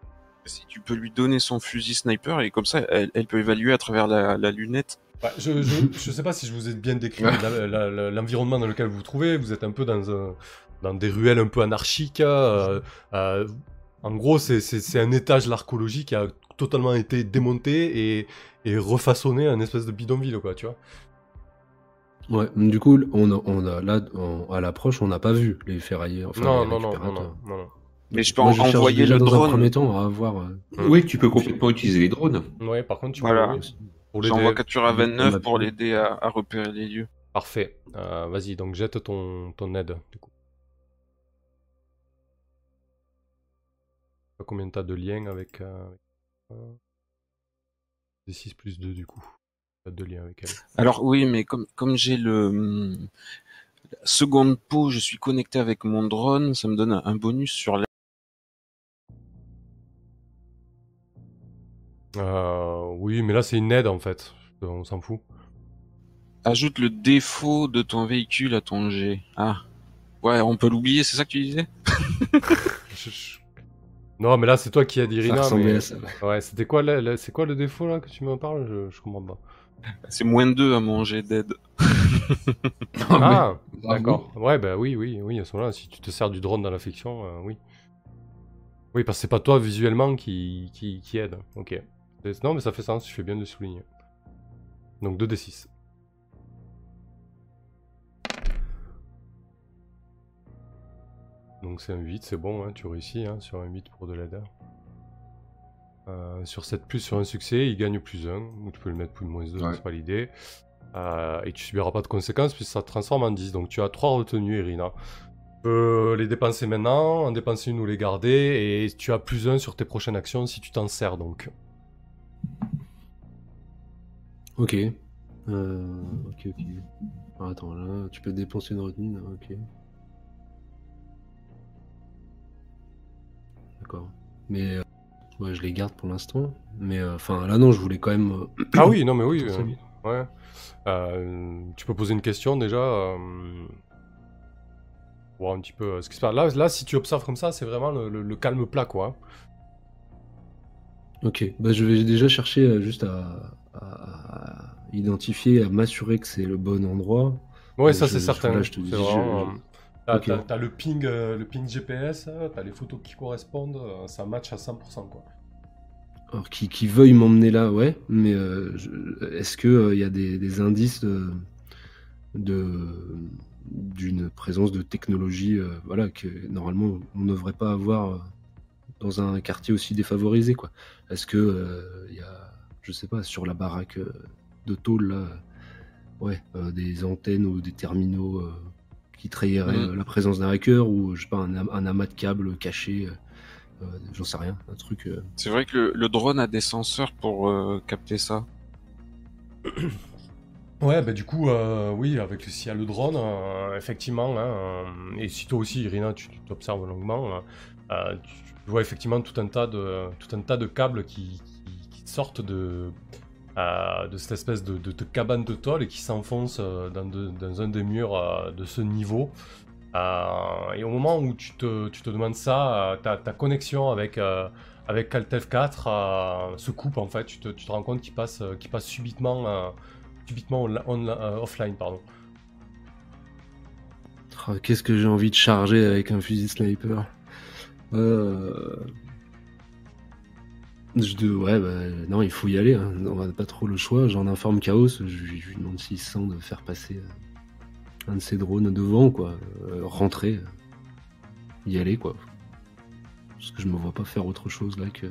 Si tu peux lui donner son fusil sniper et comme ça, elle, elle peut évaluer à travers la, la lunette. Ouais, je, je, je sais pas si je vous ai bien décrit l'environnement dans lequel vous vous trouvez. Vous êtes un peu dans, un, dans des ruelles un peu anarchiques. euh, euh, en gros, c'est- c'est c'est un étage de l'archéologie qui a totalement été démonté et, et refaçonné en espèce de bidonville, quoi, tu vois. Ouais. Du coup, on a, on a là, à l'approche, on n'a pas vu les ferraillés. Enfin, non, les non, non, non, récupérateurs. non, non, non. Mais je peux Moi, en- je cherche envoyer le dans un drone. premier temps euh. Oui, tu peux complètement utiliser les drones. Ouais, par contre, tu Voilà. peux- J'envoie capture à on 29 a pour l'aider à, à repérer les lieux. Parfait. Euh, Vas-y, donc jette ton, ton aide, du coup. Combien t'as de liens avec... Euh... euh, D6 plus 2, du coup. Pas de lien avec elle. Alors oui, mais comme comme j'ai le la seconde peau, je suis connecté avec mon drone, ça me donne un, un bonus sur Euh, oui, mais là c'est une aide en fait. On s'en fout. Ajoute le défaut de ton véhicule à ton G. Ah. Ouais, on peut l'oublier, c'est ça que tu disais? <laughs> <laughs> Je- je- Non, mais là c'est toi qui as dit Ça Irina. ressemblait mais- à ça. ouais. C'était quoi, le- le- c'est quoi le défaut là que tu me parles? Je, je comprends pas. C'est moins 2 à mon G d'aide. <laughs> Ah, d'accord. Ouais, bah oui, oui, oui, à ce moment-là, si tu te sers du drone dans la fiction, euh, oui. Oui, parce que c'est pas toi visuellement qui, qui, qui aide. Ok. Non, mais ça fait sens, je fais bien de le souligner. Donc 2d6. Donc c'est un 8, c'est bon, hein, tu réussis hein, sur un 8 pour de l'aide. Euh, sur 7 plus sur un succès, il gagne plus 1, ou tu peux le mettre plus moins 2, Ouais. c'est pas l'idée. Euh, et tu subiras pas de conséquences puisque ça te transforme en 10. Donc tu as 3 retenues, Irina. Tu peux les dépenser maintenant, en dépenser une ou les garder, et tu as plus 1 sur tes prochaines actions si tu t'en sers donc. Ok. Euh, ok, ok. Ah, attends, là, tu peux dépenser une retenue, ok. D'accord. Mais, euh, ouais, je les garde pour l'instant. Mais, euh, enfin, là, non, je voulais quand même... Ah oui, non mais oui. <coughs> Ouais. Tu peux poser une question déjà. voir un petit peu ce qui se passe. Là, là, si tu observes comme ça, c'est vraiment le, le- le calme plat quoi. Ok, bah, je vais déjà chercher euh, juste à, à- identifier, à m'assurer que c'est le bon endroit. Ouais, Euh, ça c'est certain. là, je te dis, vraiment, je- euh, T'as le ping, euh, le ping GPS, euh, t'as les photos qui correspondent, euh, ça match à 100% quoi. Alors, qui, qui veuille m'emmener là, ouais, mais euh, je- est-ce qu'il y a des, des indices de, d'une présence de technologie euh, voilà, que normalement on ne devrait pas avoir euh, dans un quartier aussi défavorisé quoi Est-ce que euh, il y a, je sais pas, sur la baraque euh, de tôle là, ouais, euh, des antennes ou des terminaux euh, qui trahiraient euh, la présence d'un hacker ou je sais pas un, am- un amas de câbles caché, euh, euh, j'en sais rien, un truc. euh, C'est vrai que le, le drone a des senseurs pour euh, capter ça. <coughs> Ouais, bah du coup, euh, oui, avec s'il y a le drone, euh, effectivement, hein, et si toi aussi, Irina, tu t'observes longuement, tu, vois effectivement tout un tas de, tout un tas de câbles qui sortent de, euh, de cette espèce de, de- de cabane de tôle et qui s'enfoncent euh, dans, dans un des murs euh, de ce niveau. Et au moment où tu te, tu te demandes ça, ta, ta connexion avec, avec Caltef 4 euh, se coupe en fait. Tu te, tu te rends compte qu'il passe, qu'il passe subitement, subitement offline. Pardon. Oh, Qu'est-ce que j'ai envie de charger avec un fusil sniper? Je de... Ouais, bah, non, il faut y aller. hein. On n'a pas trop le choix. J'en informe Chaos. Je, lui- je lui demande s'il sent de faire passer euh, un de ses drones devant, quoi. Euh, rentrer, euh, y aller, quoi. Parce que je me vois pas faire autre chose là que.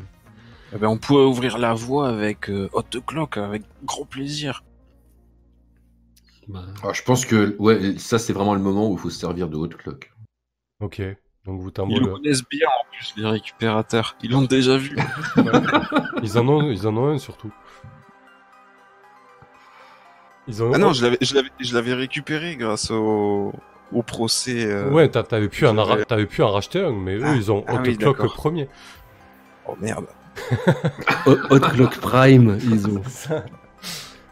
Eh ben, on pourrait ouvrir la voie avec euh, Hot Clock, avec grand plaisir. Bah, Ah, je pense que ouais, ça c'est vraiment le moment où il faut se servir de haute clock. Ok. Donc vous Ils le connaissent bien en plus, les récupérateurs. Ils l'ont déjà vu. Ils en ont, ils en ont un surtout. Ils en ont Ah non, je l'avais, récupéré grâce au, au procès. euh, Ouais, t'a- t'avais pu, en pu en racheter un, mais eux, Ah, ils ont ah oui, Clock premier. Oh merde. <laughs> Hot Clock Prime, ils ont. <laughs>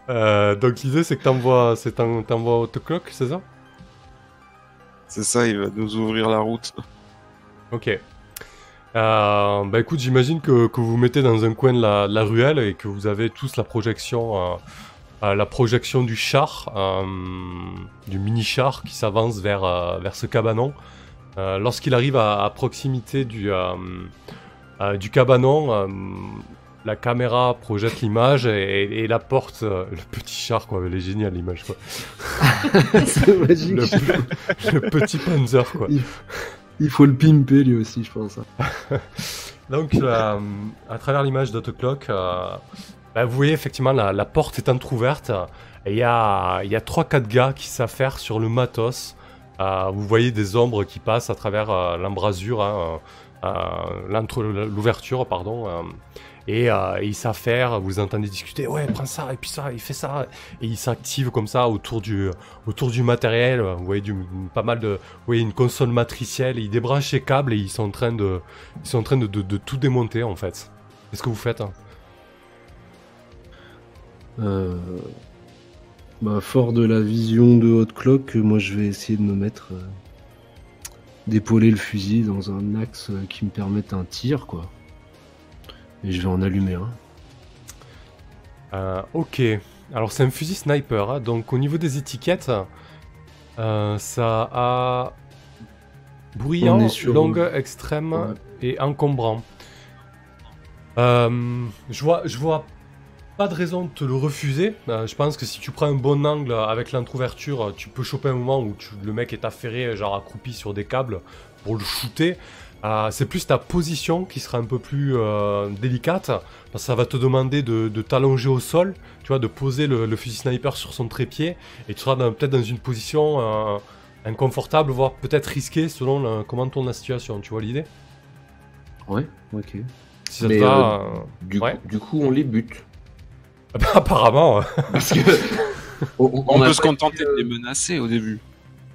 Euh, donc l'idée, c'est que t'envoies, c'est t'en- t'envoies Hot Clock, c'est ça? C'est ça, il va nous ouvrir la route. Ok. Euh, bah écoute, j'imagine que, que vous mettez dans un coin de la, de la ruelle et que vous avez tous la projection, euh, euh, la projection du char, du mini char qui s'avance vers, vers ce cabanon. Lorsqu'il arrive à, à proximité du, du cabanon, la caméra projette l'image et, et la porte, euh, le petit char quoi, elle est géniale l'image quoi. <laughs> C'est magique. Le, le petit Panzer quoi. Il faut le pimper lui aussi, je pense. <laughs> Donc, euh, à travers l'image d'Autoclock, euh, bah, vous voyez effectivement la, porte est entrouverte il y a, il y a 3-4 gars qui s'affairent sur le matos. Euh, vous voyez des ombres qui passent à travers l'embrasure, hein, l'ouverture, pardon. Et euh, il s'affaire, vous entendez discuter, ouais, prends ça, et puis ça, il fait ça, et il s'active comme ça autour du, autour du matériel, vous voyez pas mal de, vous voyez une console matricielle, il débranche ses câbles et ils sont en train de, ils sont en train de tout démonter en fait. Qu'est-ce que vous faites hein? Euh, bah, fort de la vision de Hot Clock, moi je vais essayer de me mettre. euh, d'épauler le fusil dans un axe euh, qui me permette un tir, quoi. Et je vais en allumer un. Euh, ok, alors c'est un fusil sniper, hein, donc au niveau des étiquettes, euh, ça a bruyant, sur- longue, extrême Ouais. et encombrant. Euh, je vois, je vois pas de raison de te le refuser. Je pense que si tu prends un bon angle avec l'entrouverture, tu peux choper un moment où tu- le mec est affairé, genre accroupi sur des câbles pour le shooter. Euh, c'est plus ta position qui sera un peu plus euh, délicate. Parce que ça va te demander de, de t'allonger au sol, tu vois, de poser le, le fusil sniper sur son trépied, et tu seras dans- peut-être dans une position euh, inconfortable, voire peut-être risquée selon le- comment tourne la situation. Tu vois l'idée? Ouais. Ok. Si ça Mais, te va. euh, Du, Ouais. coup, du coup, on les bute. bah, apparemment. <laughs> Parce que. on, peut se contenter de les menacer au début.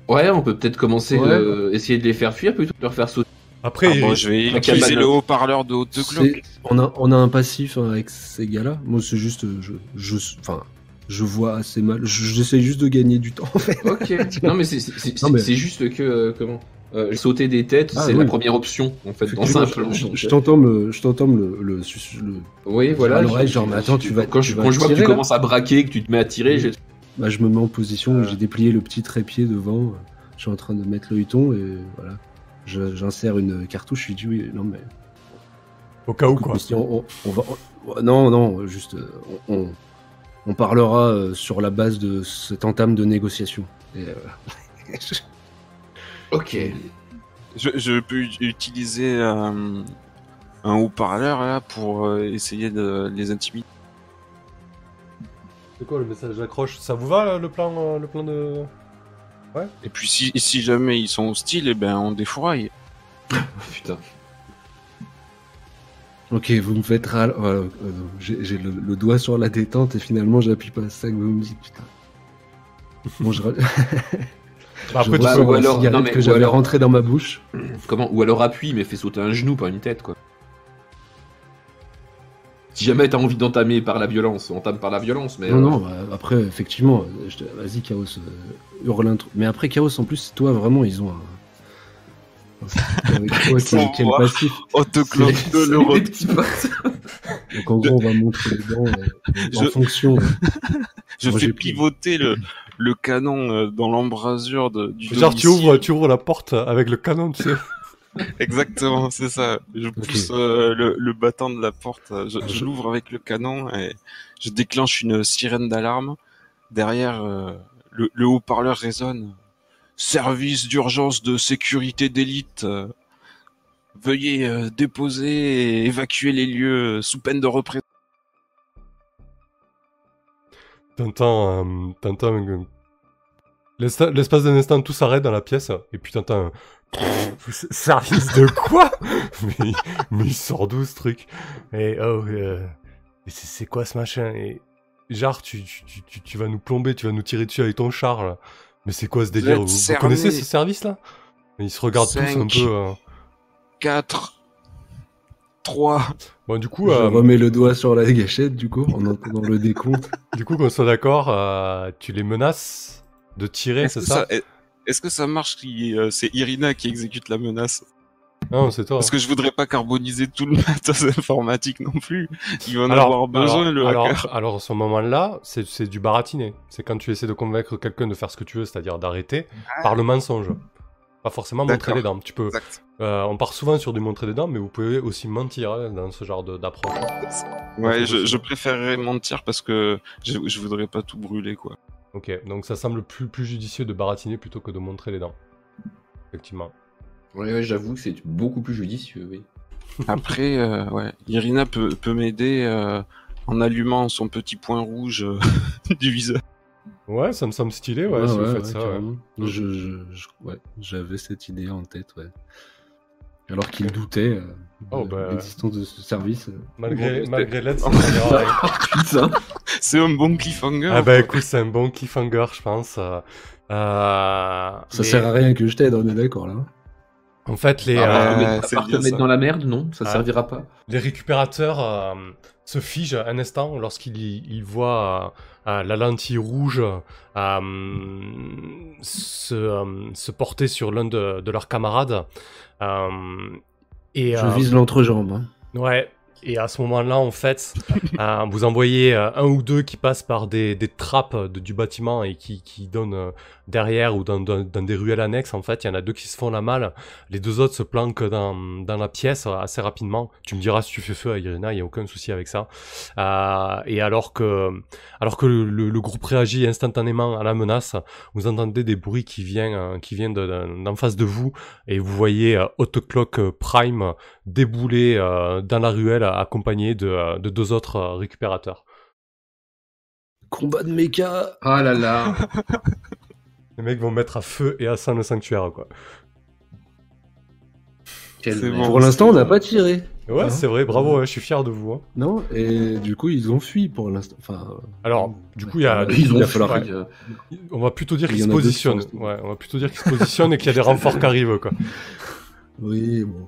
Ouais, on peut peut-être commencer Ouais. de essayer de les faire fuir plutôt que de leur faire sauter. Après, Ah bon, je vais utiliser le haut-parleur de haute de On a, on a un passif hein, avec ces gars-là. Moi, c'est juste. euh, Je, je, enfin, je vois assez mal. Je- J'essaie juste de gagner du temps, en fait. <laughs> Ok. non, mais c'est mais- juste que. euh, comment euh, Sauter des têtes, Ah, c'est oui. la première option, en fait, dans simple. je, euh, t'entends me, je t'entends me le, le, le- Oui, voilà. à l'oreille, je- genre, mais attends, tu vas- Quand, tu je, vas quand je vois que tu là commences à braquer, que tu te mets à tirer, je... bah, je me mets en position. Euh. J'ai déplié le petit trépied devant. Je suis en train de mettre le huton et voilà. Je- J'insère une cartouche. Je lui dis oui, non mais. au cas où, quoi. Si on, on- on va, on- non, non, juste, on, on, on parlera euh, sur la base de cette entame de négociation. Et, euh, <laughs> Ok. Je, je peux utiliser euh, un haut-parleur là pour euh, essayer de les intimider. C'est quoi le message d'accroche? Ça vous va le plan, le plan de. Et puis si, si jamais ils sont hostiles, eh ben on défouraille. <laughs> Putain. ok, vous me faites râler. Voilà, euh, J'ai le, le doigt sur la détente et finalement j'appuie pas ça que vous me dites. Putain. Bon, je, Bah, <laughs> après, je bah, ou alors- cigarette non, mais- que ou j'avais alors- rentrée dans ma bouche. Comment? Ou alors appuie, mais fais sauter un genou, pas une tête, quoi. Si jamais t'as envie d'entamer par la violence, entame par la violence, mais. Non, euh, non, bah, après, effectivement, te- vas-y, Chaos, euh, hurle un truc. Mais après, Chaos, en plus, toi, vraiment, ils ont un. <laughs> Avec toi, quel, passif. C'est- de potes. Donc, en gros, on va montrer les dents euh, en Je- fonction. Je Moi, fais pivoter le, le canon euh, dans l'embrasure de- du Genre, tu ouvres, tu ouvres la porte avec le canon, tu sais. Exactement, c'est ça. Je pousse euh, le, le battant de la porte, je, je Je- l'ouvre avec le canon et je déclenche une sirène d'alarme. Derrière, euh, le, le haut-parleur résonne. Service d'urgence de sécurité d'élite. veuillez euh, déposer et évacuer les lieux sous peine de représailles. T'entends, t'entends L'espace d'un instant, tout s'arrête dans la pièce, et puis t'entends Service de quoi? Mais, il- mais il sort d'où ce truc? Et oh, euh, c'est c'est quoi ce machin? Et genre, tu, tu, tu- tu, tu vas nous plomber, tu vas nous tirer dessus avec ton char, là. Mais c'est quoi ce délire? Vous, connaissez ce service-là Ils se regardent tous un peu... euh, 4, 3, Bon, du coup, Je euh, remets le doigt sur la gâchette, du coup, en entendant le décompte. <laughs> du coup qu'on soit d'accord, euh, tu les menaces de tirer, c'est ça, ça, est-ce que ça marche si euh, c'est Irina qui exécute la menace? Non, c'est toi. Parce que je voudrais pas carboniser tout le <laughs> matos informatique non plus. Il va en Alors, avoir besoin, alors, le alors, hacker. alors, à ce moment-là, c'est du baratiné. C'est quand tu essaies de convaincre quelqu'un de faire ce que tu veux, c'est-à-dire d'arrêter, par le mensonge. Pas forcément montrer les dents. Tu peux, Exact. euh, on part souvent sur du montrer des dents, mais vous pouvez aussi mentir hein, dans ce genre d'approche. Ouais, je préférerais mentir parce que je, je voudrais pas tout brûler, quoi. Ok, donc ça semble plus, plus judicieux de baratiner plutôt que de montrer les dents. Effectivement. Ouais, ouais, j'avoue que c'est beaucoup plus judicieux, oui. <laughs> Après, euh, ouais, Irina peut, peut m'aider euh, en allumant son petit point rouge euh, <laughs> du visage. Ouais, ça me semble stylé, ouais, si vous faites ça. ouais. carrément. Je, je- je- ouais, j'avais cette idée en tête, ouais. Alors qu'il doutait euh, Oh, de bah. l'existence de ce service. euh. Malgré, malgré l'aide, <laughs> rien. <laughs> Putain. C'est un bon cliffhanger. Ah bah écoute, c'est un bon cliffhanger, je pense. Euh, Ça mais sert à rien que je t'aide, on est d'accord là. En fait, les, Ah, euh, à part te mettre- c'est ça. dans la merde, non, ça Ah. servira pas. les récupérateurs euh, se figent un instant lorsqu'ils ils voient euh, euh, la lentille rouge euh, se, se porter sur l'un de, de leurs camarades. Et, Je vise l'entrejambe. hein. Ouais, et à ce moment-là, en fait, euh, vous envoyez euh, un ou deux qui passent par des, trappes du bâtiment et qui, donnent euh, derrière ou dans, des ruelles annexes. En fait, il y en a deux qui se font la malle. Les deux autres se planquent dans, la pièce euh, assez rapidement. Tu me diras si tu fais feu à Irina, il n'y a aucun souci avec ça. Et alors que, alors que le, groupe réagit instantanément à la menace, vous entendez des bruits qui viennent, qui viennent de- de- d'en face de vous et vous voyez Hot Clock euh, Prime débouler euh, dans la ruelle accompagné de, euh, de deux autres euh, récupérateurs. Combat de méca. Ah là là. <laughs> Les mecs vont mettre à feu et à sang le sanctuaire, quoi. Bon. Pour l'instant, on n'a pas tiré. Ouais, Hein c'est vrai, bravo, ouais, je suis fier de vous. hein. Non Et du coup, ils ont fui pour l'instant. Enfin, Alors, du coup, il y a. Ils Il ont euh, on va plutôt dire Il qu'ils se positionnent. Ouais, on va plutôt dire qu'ils se positionnent et qu'il y a des renforts qui arrivent, quoi. oui, bon.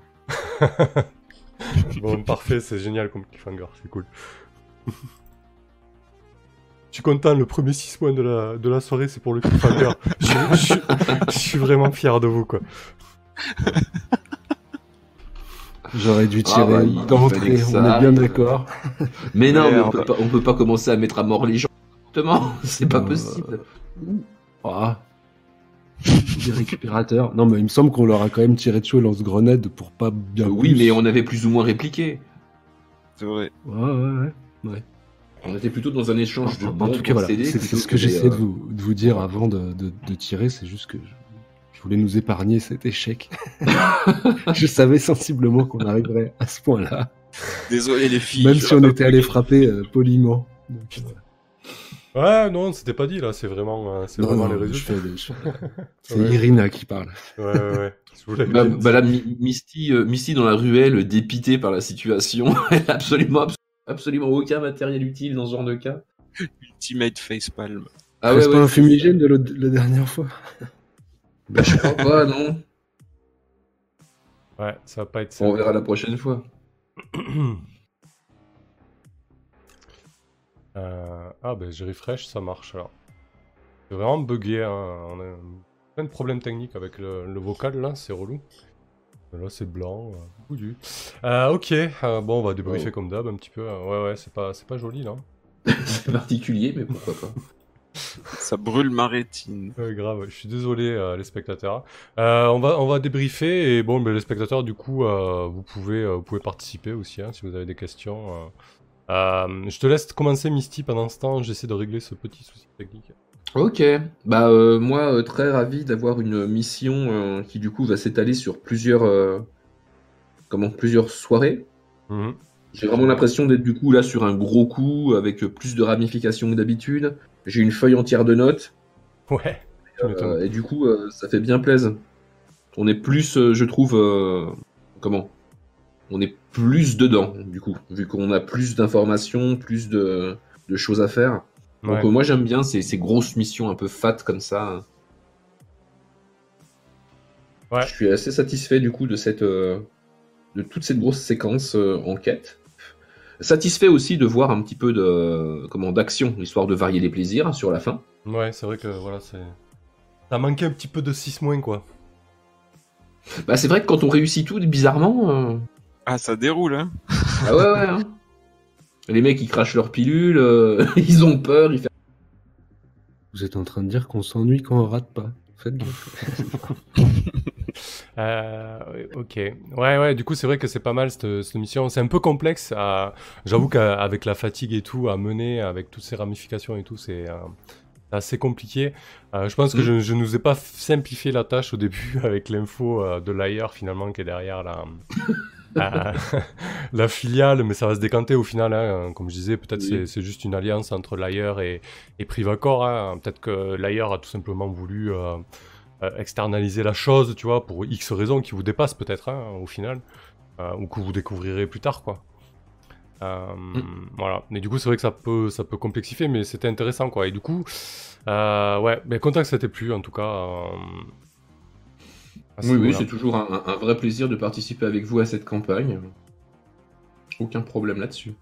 <laughs> Bon, <laughs> parfait, c'est génial comme cliffhanger, c'est cool. Je suis content, le premier 6 mois de la, de la soirée, c'est pour le cliffhanger. <laughs> je, suis- je suis- je suis vraiment fier de vous, quoi. J'aurais dû Ah tirer d'entrée, ça on est bien d'accord. Mais non, mais on peut, pas, on peut pas commencer à mettre à mort les gens. Exactement, c'est pas Euh, possible. Ah. <laughs> Des récupérateurs. Non, mais il me semble qu'on leur a quand même tiré dessus au lance-grenade pour pas bien. oui, plus. mais on avait plus ou moins répliqué. C'est vrai. Ouais, ouais, ouais. On était plutôt dans un échange de En, en tout cas, voilà. C'est ce que j'essaie euh, de, vous, de vous dire avant de, de- de tirer. C'est juste que je, je voulais nous épargner cet échec. <laughs> je savais sensiblement qu'on arriverait à ce point-là. Désolé les filles. Même si on était allé frapper euh, poliment. Donc, euh, Ouais, non, c'était pas dit, là, c'est vraiment, euh, c'est non, vraiment non, les résultats. <laughs> C'est Ouais. Irina qui parle. Ouais, ouais, ouais. L'avais Bah, bah là, Mi- Misty, euh, Misty dans la ruelle, dépitée par la situation, <laughs> elle a absolument, abs- absolument aucun matériel utile dans ce genre de cas. Ultimate facepalm. Ah Reste pas un fumigène de la dernière fois? <laughs> Bah, je crois pas, non. Ouais, ça va pas être ça. On verra la prochaine fois. <clears throat> Euh, Ah, ben j'ai refresh, ça marche alors. C'est vraiment bugué, hein. on a plein de problèmes techniques avec le, le vocal là, c'est relou. Là c'est blanc, euh, bouillu. Euh, ok, euh, bon on va débriefer Oh. comme d'hab un petit peu. euh, Ouais, ouais, c'est pas, c'est pas joli là. <laughs> C'est particulier, mais pourquoi pas. <laughs> Ça brûle ma rétine. Ouais, grave, je suis désolé euh, les spectateurs. Euh, on, va, on va débriefer et bon, les spectateurs du coup, euh, vous, pouvez, euh, vous pouvez participer aussi hein, si vous avez des questions. Euh. Je te laisse commencer Misty pendant ce temps, j'essaie de régler ce petit souci technique. Ok, bah euh, moi euh, très ravi d'avoir une mission euh, qui du coup va s'étaler sur plusieurs, comment, plusieurs soirées. Mhm. J'ai vraiment l'impression d'être du coup là sur un gros coup avec plus de ramifications que d'habitude. J'ai une feuille entière de notes Ouais, et du coup ça fait bien plaisir. On est plus, je trouve, comment On est plus dedans du coup, vu qu'on a plus d'informations, plus de, de choses à faire. Donc euh, moi j'aime bien ces, ces grosses missions un peu fat comme ça. Ouais. Je suis assez satisfait du coup de cette euh, de toute cette grosse séquence euh, en quête. Satisfait aussi de voir un petit peu de comment d'action, histoire de varier les plaisirs sur la fin. Ouais, c'est vrai que voilà, c'est. T'as manqué un petit peu de 6 moins quoi. Bah c'est vrai que quand on réussit tout, bizarrement, Ah, ça déroule, hein. ah ouais ouais. hein. Les mecs ils crachent leurs pilules, euh, <laughs> ils ont peur, ils font Vous êtes en train de dire qu'on s'ennuie quand on rate pas. Faites gaffe. <laughs> Euh, ok. Ouais, ouais, du coup, c'est vrai que c'est pas mal cette, cette mission. C'est un peu complexe. à- J'avoue qu'avec la fatigue et tout, à mener, avec toutes ces ramifications et tout, c'est euh, assez compliqué. Euh, je pense que Mm. je, je nous ai pas simplifié la tâche au début <laughs> avec l'info euh, de l'ailleurs finalement qui est derrière la, <laughs> la filiale, mais ça va se décanter au final. hein. Comme je disais, peut-être Oui. c'est juste une alliance entre l'ailleurs et, et Privacor. hein. Peut-être que l'ailleurs a tout simplement voulu. euh, euh, externaliser la chose, tu vois, pour X raisons qui vous dépassent peut-être, hein, au final, euh, ou que vous découvrirez plus tard, quoi. Euh, Voilà. Mais du coup, c'est vrai que ça peut, ça peut complexifier, mais c'était intéressant, quoi. Et du coup, euh, ouais, mais content que ça t'ait plu, en tout cas. Oui, oui, c'est toujours un, un vrai plaisir de participer avec vous à cette campagne. Aucun problème là-dessus.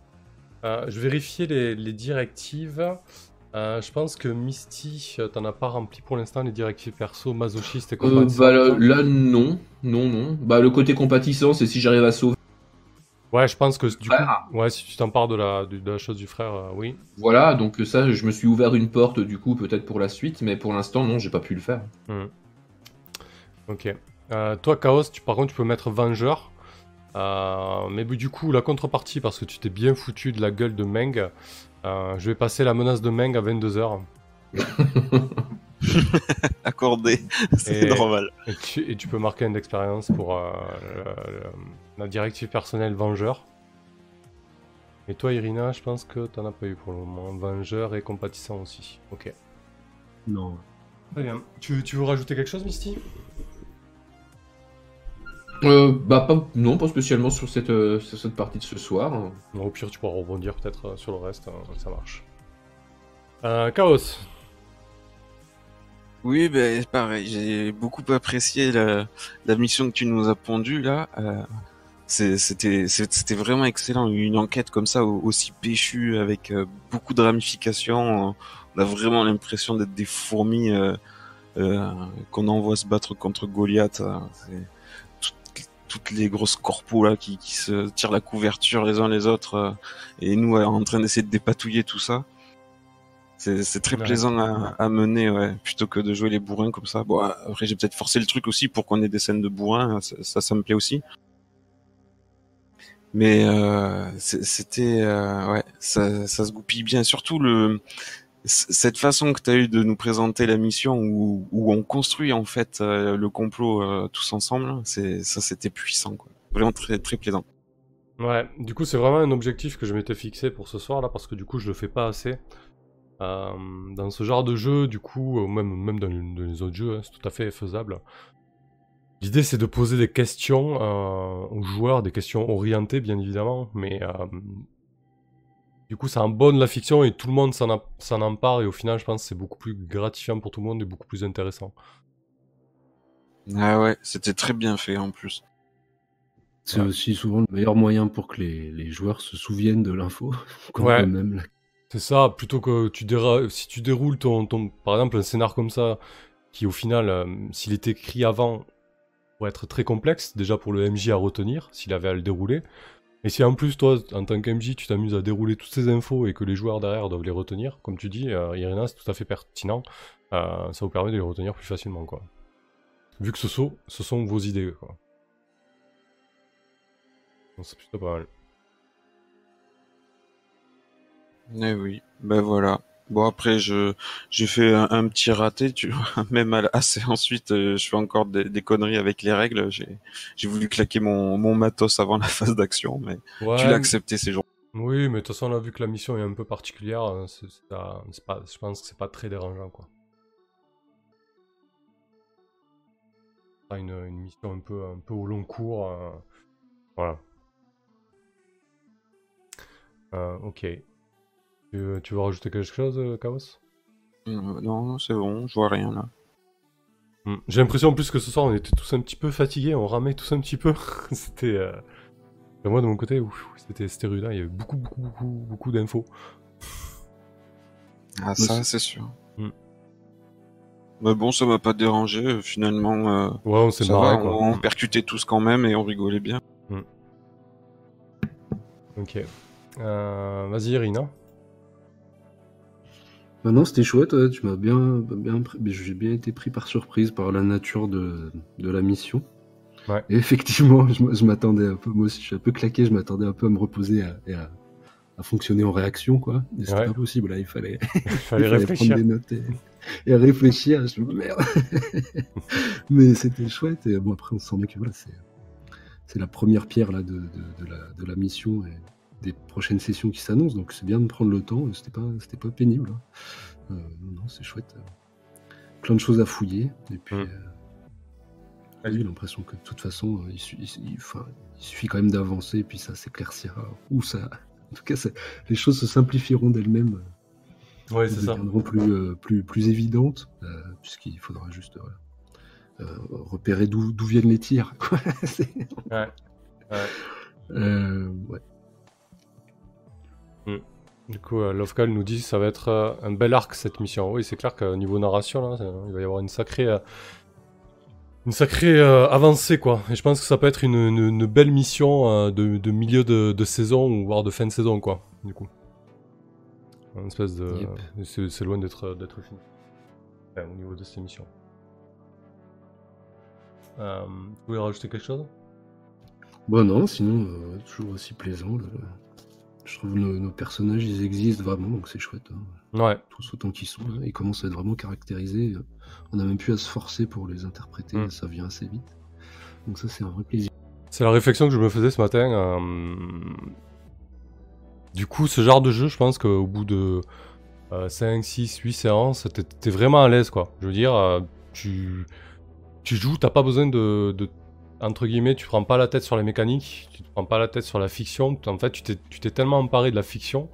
Euh, je vérifiais les, les directives. Euh, je pense que Misty, euh, t'en as pas rempli pour l'instant les directives perso, masochiste et Euh, compatissant. bah, là, là, non. Non, non. Bah, le côté compatissant, c'est si j'arrive à sauver. Ouais, je pense que du Frère. coup, ouais, si tu t'empares de la, de, de la chose du frère, euh, oui. Voilà, donc ça, je me suis ouvert une porte, du coup, peut-être pour la suite, mais pour l'instant, non, j'ai pas pu le faire. Ok. Euh, toi, Chaos, tu, par contre, tu peux mettre Vengeur. Euh, mais du coup, la contrepartie, parce que tu t'es bien foutu de la gueule de Meng, euh, je vais passer la menace de Meng à 22h. <laughs> Accordé, <laughs> c'est normal. Et tu, et tu peux marquer une expérience pour euh, le- le- la directive personnelle Vengeur. Et toi, Irina, je pense que t'en as pas eu pour le moment. Vengeur et compatissant aussi. Ok. Non. Très bien. Tu, tu veux rajouter quelque chose, Misty? Euh, bah, pas, non, pas spécialement sur cette, euh, sur cette partie de ce soir. Non, Au pire, tu pourras rebondir peut-être euh, sur le reste. hein, ça marche. Euh, Chaos. Oui, ben pareil, j'ai beaucoup apprécié la, la mission que tu nous as pondue là. Euh, c'était vraiment excellent. Une enquête comme ça au- aussi péchue avec euh, beaucoup de ramifications. On a vraiment l'impression d'être des fourmis euh, euh, qu'on envoie se battre contre Goliath. c'est toutes, les grosses corpos là qui, qui se tirent la couverture les uns les autres euh, et nous euh, en train d'essayer de dépatouiller tout ça. C'est très Ouais. plaisant à, à mener, ouais, plutôt que de jouer les bourrins comme ça. Bon, après j'ai peut-être forcé le truc aussi pour qu'on ait des scènes de bourrins, ça, ça, ça me plaît aussi. Mais euh, c'était, euh, ouais, ça, ça se goupille bien. Surtout le cette façon que tu as eu de nous présenter la mission où, on construit en fait euh, le complot euh, tous ensemble, ça c'était puissant. Vraiment très très plaisant. Ouais, du coup, c'est vraiment un objectif que je m'étais fixé pour ce soir là, parce que du coup, je le fais pas assez. Euh, dans ce genre de jeu, du coup, ou même, même dans, les- autres jeux, hein, c'est tout à fait faisable. L'idée, c'est de poser des questions aux joueurs, des questions orientées, bien évidemment, mais du coup, ça embonne la fiction et tout le monde s'en empare, et au final, je pense que c'est beaucoup plus gratifiant pour tout le monde et beaucoup plus intéressant. Ah ouais, c'était très bien fait en plus. C'est aussi souvent le meilleur moyen pour que les, les joueurs se souviennent de l'info. <laughs> Quand Ouais. eux-mêmes la- C'est ça, plutôt que tu déra- si tu déroules ton, ton, par exemple, un scénar comme ça, qui au final, euh, s'il était écrit avant, pourrait être très complexe, déjà pour le MJ à retenir, s'il avait à le dérouler. Et si en plus, toi, en tant qu'MJ, tu t'amuses à dérouler toutes ces infos et que les joueurs derrière doivent les retenir, comme tu dis, euh, Irina, c'est tout à fait pertinent, euh, ça vous permet de les retenir plus facilement, quoi. Vu que ce sont, ce sont vos idées, quoi. C'est plutôt pas mal. Eh oui, ben voilà. Bon après je j'ai fait un, un petit raté, tu vois. <laughs> Même assez ensuite, euh, je fais encore des, des conneries avec les règles. J'ai j'ai voulu claquer mon mon matos avant la <laughs> phase d'action, mais Ouais, tu l'as accepté ces jours. Oui, mais de toute façon, on a vu que la mission est un peu particulière. euh, c'est- pas- je pense que c'est pas très dérangeant, quoi. Une, une mission un peu, un peu au long cours. euh, voilà. Euh, ok. Tu, tu veux rajouter quelque chose, euh, Chaos? Euh, non, c'est bon, je vois rien là. Hmm. J'ai l'impression en plus que ce soir, on était tous un petit peu fatigués, on ramait tous un petit peu. <laughs> c'était. euh, moi, de mon côté, c'était rude. hein, Il y avait beaucoup, beaucoup, beaucoup, beaucoup d'infos. Ah ça c'est- sûr. Hmm. Mais bon, ça m'a pas dérangé. euh, Finalement, euh, Ouais, on s'est marré, va, quoi. on, on percutait tous quand même et on rigolait bien. Ok. Euh, Vas-y, Irina. Maintenant, c'était chouette, ouais, tu m'as bien, bien, j'ai bien été pris par surprise par la nature de, de la mission. Ouais. Et effectivement, je, m'attendais un peu, moi aussi, je suis un peu claqué, je m'attendais un peu à me reposer à- et à, à fonctionner en réaction, quoi. Et c'était Ouais. pas possible, là, il fallait, Il <laughs> il fallait fallait réfléchir. prendre des notes et, réfléchir. Je me merde. <laughs> Mais c'était chouette, et bon, après, on sent bien que voilà, c'est, c'est la première pierre, là, de, de, de la, de la mission et des prochaines sessions qui s'annoncent, donc c'est bien de prendre le temps, c'était pas, c'était pas pénible. hein. Euh, non, c'est chouette. plein de choses à fouiller. Et puis, Mm. euh, oui, j'ai l'impression que de toute façon, euh, il, su- il- enfin, il suffit quand même d'avancer, et puis ça s'éclaircira. Ou ça, <laughs> en tout cas, ça- les choses se simplifieront d'elles-mêmes. Elles c'est ça. deviendront plus, euh, plus, plus évidentes, euh, puisqu'il faudra juste euh, repérer d'où viennent les tirs. <laughs> Ouais. Ouais. Euh, ouais. Du coup, euh, Lovekal nous dit que ça va être euh, un bel arc cette mission. Oui, c'est clair qu'au niveau narration, là, ça- il va y avoir une sacrée, euh, une sacrée euh, avancée, quoi. Et je pense que ça peut être une, une- une belle mission euh, de, de milieu de, de saison ou voire de fin de saison, quoi. Du coup, une espèce de, Yep. c'est c'est loin d'être d'être fini. Enfin, au niveau de ces missions. Euh, vous voulez rajouter quelque chose? Bon, non, sinon, euh, toujours aussi plaisant. Je trouve nos, nos personnages, ils existent vraiment, donc c'est chouette. hein. Ouais. Tous autant qu'ils sont, là. ils commencent à être vraiment caractérisés. On n'a même plus à se forcer pour les interpréter, Mm. ça vient assez vite. Donc ça, c'est un vrai plaisir. C'est la réflexion que je me faisais ce matin. euh, Du coup, ce genre de jeu, je pense qu'au bout de 5, 6, 8 séances, t'es- t'es vraiment à l'aise, quoi. Je veux dire, euh, tu, tu joues, t'as pas besoin de, de- Entre guillemets, tu prends pas la tête sur les mécaniques, tu te prends pas la tête sur la fiction. En fait, tu t'es tellement emparé de la fiction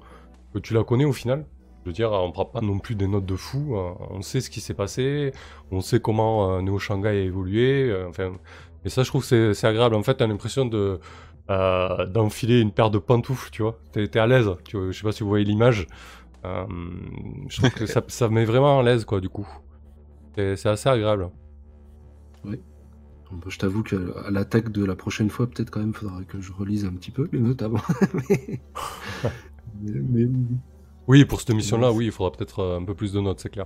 que tu la connais au final. Je veux dire, on prend pas non plus des notes de fou. euh, On sait ce qui s'est passé, on sait comment euh, Neo Shanghai a évolué. euh, Enfin, et ça, je trouve que c'est- agréable. En fait, t'as l'impression de euh, d'enfiler une paire de pantoufles, tu vois. T'es t'es à l'aise. Je sais pas si vous voyez l'image. Euh, je trouve que ça, ça met vraiment à l'aise, quoi, du coup. C'est assez agréable. Bon, Je t'avoue qu'à l'attaque de la prochaine fois, peut-être quand même, faudra que je relise un petit peu les notes avant. <laughs> Oui, pour cette émission-là, Ouais. oui, il faudra peut-être euh, un peu plus de notes, c'est clair.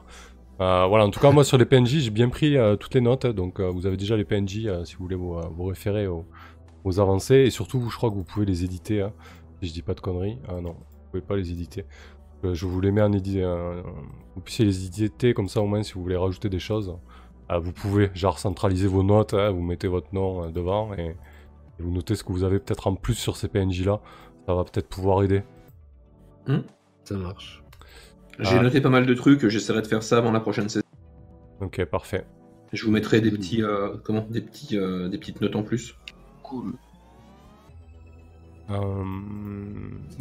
Euh, voilà, en tout cas, moi sur les PNJ, j'ai bien pris euh, toutes les notes, donc vous avez déjà les PNJ si vous voulez vous, référer aux, avancées, et surtout, je crois que vous pouvez les éditer, hein, si je dis pas de conneries. Ah non, vous pouvez pas les éditer. Je vous les mets en édit, vous puissiez les éditer comme ça au moins si vous voulez rajouter des choses. Euh, vous pouvez, genre, centraliser vos notes, hein, vous mettez votre nom euh, devant et, et vous notez ce que vous avez peut-être en plus sur ces PNJ-là. Ça va peut-être pouvoir aider. Ça marche. J'ai Ah. noté pas mal de trucs, j'essaierai de faire ça avant la prochaine saison. Ok, parfait. Je vous mettrai des petits, euh, comment, des petits, euh, des petites notes en plus. Cool. Euh,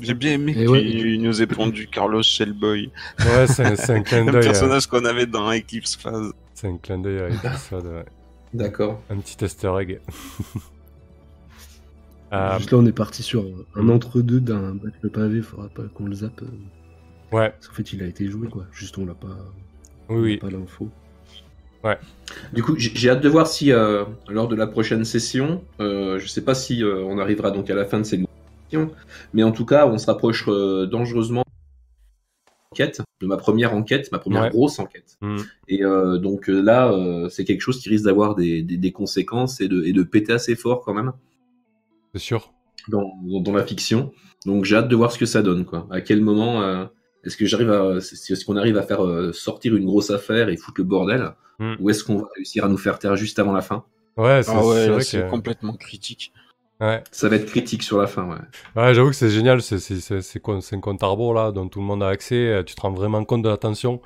J'ai bien aimé qu'il ouais. nous ait pondu Carlos Shellboy. Ouais, c'est un, un clin Un d'œil. euh, personnage qu'on avait dans Eclipse Phase. C'est un clin d'œil à l'épisode, ouais. D'accord. Un petit easter egg. <laughs> Euh, Juste là, on est parti sur un Mm. entre-deux d'un battre le pavé, faudra pas qu'on le zappe. euh, ouais, Parce qu'en fait, il a été joué, quoi. Juste, on l'a pas, oui, on oui. n'a pas l'info. Du coup, j'ai hâte de voir si, euh, lors de la prochaine session, euh, je sais pas si euh, on arrivera donc à la fin de cette mission, mais en tout cas, on se rapproche euh, dangereusement enquête, de ma première enquête, ma première Ouais. grosse enquête. Mm. Et donc là, c'est quelque chose qui risque d'avoir des, des, des conséquences et de, et de péter assez fort quand même C'est sûr. dans, dans, dans la fiction. Donc j'ai hâte de voir ce que ça donne. Quoi. À quel moment est-ce que j'arrive à, est-ce qu'on arrive à faire sortir une grosse affaire et foutre le bordel, Mm. ou est-ce qu'on va réussir à nous faire taire juste avant la fin Ouais, c'est Ah ouais, que... complètement critique. Ouais, Ça va être critique sur la fin, ouais. ouais j'avoue que c'est génial. C'est un compte à rebours, là, dont tout le monde a accès. euh, Tu te rends vraiment compte de la tension.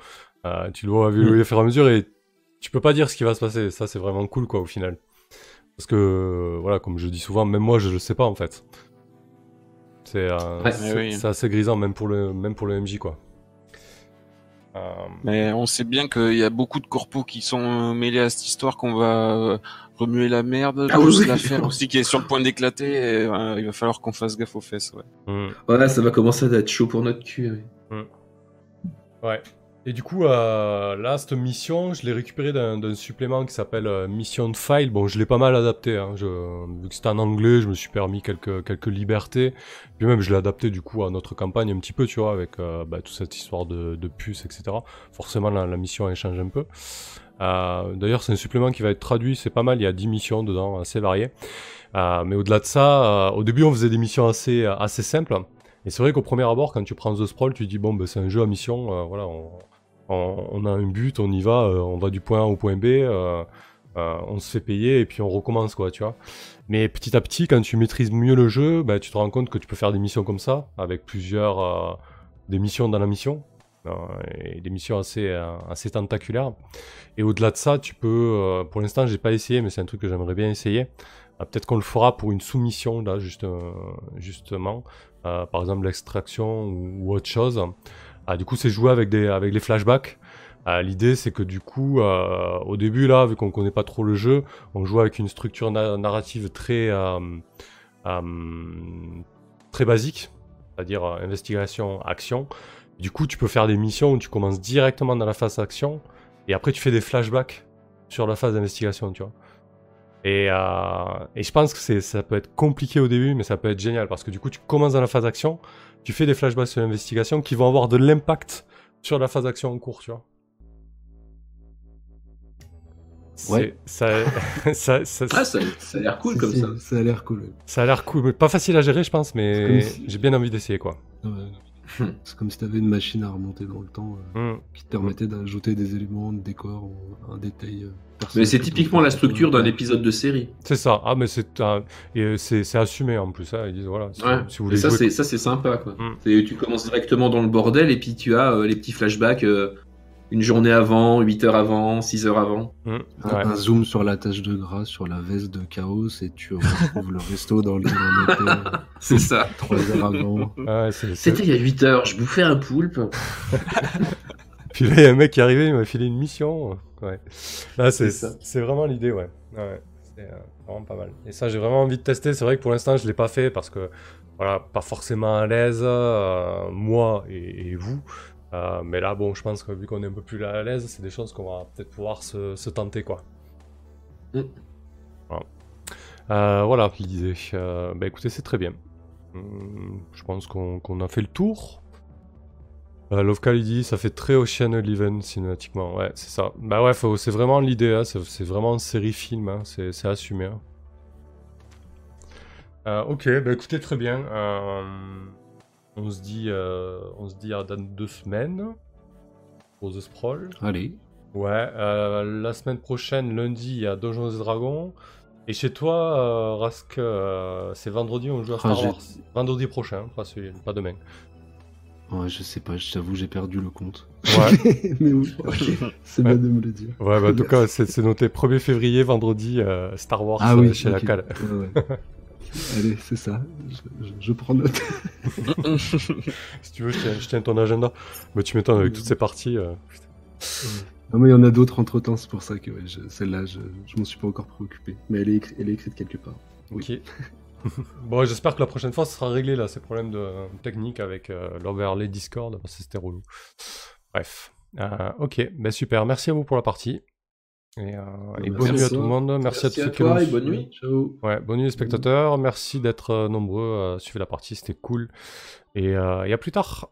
Euh, tu le vois évoluer au fur et à mesure et tu peux pas dire ce qui va se passer. Ça, c'est vraiment cool, quoi, au final. Parce que, euh, voilà, comme je dis souvent, même moi, je le sais pas, en fait. C'est euh, Ouais. c'est- Oui. c'est assez grisant, même pour le, même pour le MJ, quoi. Euh, Mais on sait bien qu'il y a beaucoup de corpos qui sont euh, mêlés à cette histoire qu'on va euh, remuer la merde, Ah oui. l'affaire aussi qui est sur le point d'éclater. et, euh, il va falloir qu'on fasse gaffe aux fesses. Ouais. hmm. Ouais, ça va commencer à être chaud pour notre cul. ouais. Ouais. Et du coup, euh, là, cette mission, je l'ai récupérée d'un supplément qui s'appelle euh, Mission File. Bon, je l'ai pas mal adapté. Hein. Vu que c'était en anglais, je me suis permis quelques, libertés. Puis même, je l'ai adapté du coup à notre campagne un petit peu, tu vois, avec euh, bah, toute cette histoire de, puces, etc. Forcément, la, mission, elle change un peu. D'ailleurs, c'est un supplément qui va être traduit. C'est pas mal. Il y a 10 missions dedans, assez variées. Mais au-delà de ça, au début, on faisait des missions assez, simples. Et c'est vrai qu'au premier abord, quand tu prends The Sprawl, tu dis bon, ben, c'est un jeu à mission. voilà, on, a un but, on y va, euh, on va du point A au point B, euh, euh, on se fait payer et puis on recommence, quoi, tu vois. Mais petit à petit, quand tu maîtrises mieux le jeu, bah, tu te rends compte que tu peux faire des missions comme ça, avec plusieurs des missions dans la mission. et des missions assez, assez tentaculaires. Et au-delà de ça, tu peux, pour l'instant, j'ai pas essayé, mais c'est un truc que j'aimerais bien essayer. Peut-être qu'on le fera pour une soumission là, juste, justement, par exemple l'extraction ou autre chose. Ah, du coup, c'est jouer avec des, les flashbacks. Euh, L'idée, c'est que du coup, euh, au début, là, vu qu'on connaît pas trop le jeu, on joue avec une structure na- narrative très, euh, euh, très basique, c'est-à-dire investigation, action. Du coup, tu peux faire des missions où tu commences directement dans la phase action, et après, tu fais des flashbacks sur la phase d'investigation, tu vois. Et, euh, et je pense que ça peut être compliqué au début, mais ça peut être génial, parce que du coup, tu commences dans la phase action, tu fais des flashbacks sur l'investigation qui vont avoir de l'impact sur la phase action en cours, tu vois. Ouais. Ça, <laughs> ça, ça, Ah, ça, ça a l'air cool comme si, ça. Ça a l'air cool. ouais. ça a l'air cool, mais pas facile à gérer, je pense, mais si- j'ai bien envie d'essayer, quoi. Ouais. <laughs> C'est comme si t'avais une machine à remonter dans le temps euh, Hmm. qui te permettait d'ajouter des éléments de décor ou un détail. euh, Mais personnel c'est typiquement la structure d'un épisode de série. C'est ça. Ah, mais c'est un- et euh, c'est c'est assumé en plus. Hein. Ils disent voilà. Si, Ouais. si vous Et voulez ça, jouer- c'est ça, c'est sympa, quoi. Mm. C'est- Tu commences directement dans le bordel et puis tu as euh, les petits flashbacks euh, une journée avant, 8 heures avant, 6 heures avant. Hmm. Un, Ouais. un zoom sur la tache de gras, sur la veste de chaos, et tu retrouves le resto dans lequel on était C'est ça. trois heures avant. Ouais, c'est- C'était il y a 8 heures, je bouffais un poulpe. <laughs> Puis là, il y a un mec qui est arrivé, il m'a filé une mission. Ouais. Là, c'est vraiment l'idée, ouais. ouais. C'est euh, vraiment pas mal. Et ça, j'ai vraiment envie de tester. C'est vrai que pour l'instant, je l'ai pas fait parce que, voilà, pas forcément à l'aise, euh, moi et, et vous. Euh, mais là, bon, je pense que vu qu'on est un peu plus à l'aise, c'est des choses qu'on va peut-être pouvoir se, se tenter, quoi. Mm. Voilà, Euh, voilà l'idée. Euh, bah écoutez, c'est très bien. Hum, Je pense qu'on a fait le tour. Euh, Lovekal il dit ça fait très Ocean Eleven cinématiquement. Ouais, c'est ça. Bah ouais, c'est vraiment l'idée. hein, C'est vraiment une série film. hein, C'est c'est assumé. hein. Euh, ok, bah écoutez, très bien. On se dit, euh, on se dit à dans deux semaines pour The Sprawl. Allez, Ouais, euh, la semaine prochaine, lundi, il y a Dungeons et Dragons. Et chez toi, euh, Rask, euh, c'est vendredi, on joue à Ah, Star Wars. Vendredi prochain, pas, celui- pas demain. ouais, je sais pas, je t'avoue, j'ai perdu le compte. Ouais, <laughs> Mais oui, <laughs> c'est bien de me le dire. ouais bah, en tout cas, c'est noté 1er février, vendredi, euh, Star Wars Ah oui, chez la cale. Ouais, ouais. <laughs> Allez, c'est ça. Je, je- je prends note. <laughs> Si tu veux, je tiens, je tiens ton agenda. Mais tu m'étonnes avec toutes ces parties. euh. Non, mais il y en a d'autres entre temps, c'est pour ça que ouais, celle-là, je, je m'en suis pas encore préoccupé. Mais elle est, écri- elle est écrite quelque part. Ok. <laughs> bon, j'espère que la prochaine fois, ça sera réglé là, ces problèmes de euh, technique avec euh, l'overlay Discord, parce que c'était relou. Bref. Euh, ok, ben super. Merci à vous pour la partie. Et, euh, et bonne nuit à, à tout le monde. Merci, merci à tous à toi ceux qui et bonne nuit. Ciao. Ouais, bonne nuit les spectateurs. Merci d'être euh, nombreux. Euh, suivez la partie, c'était cool. Et, euh, et à plus tard.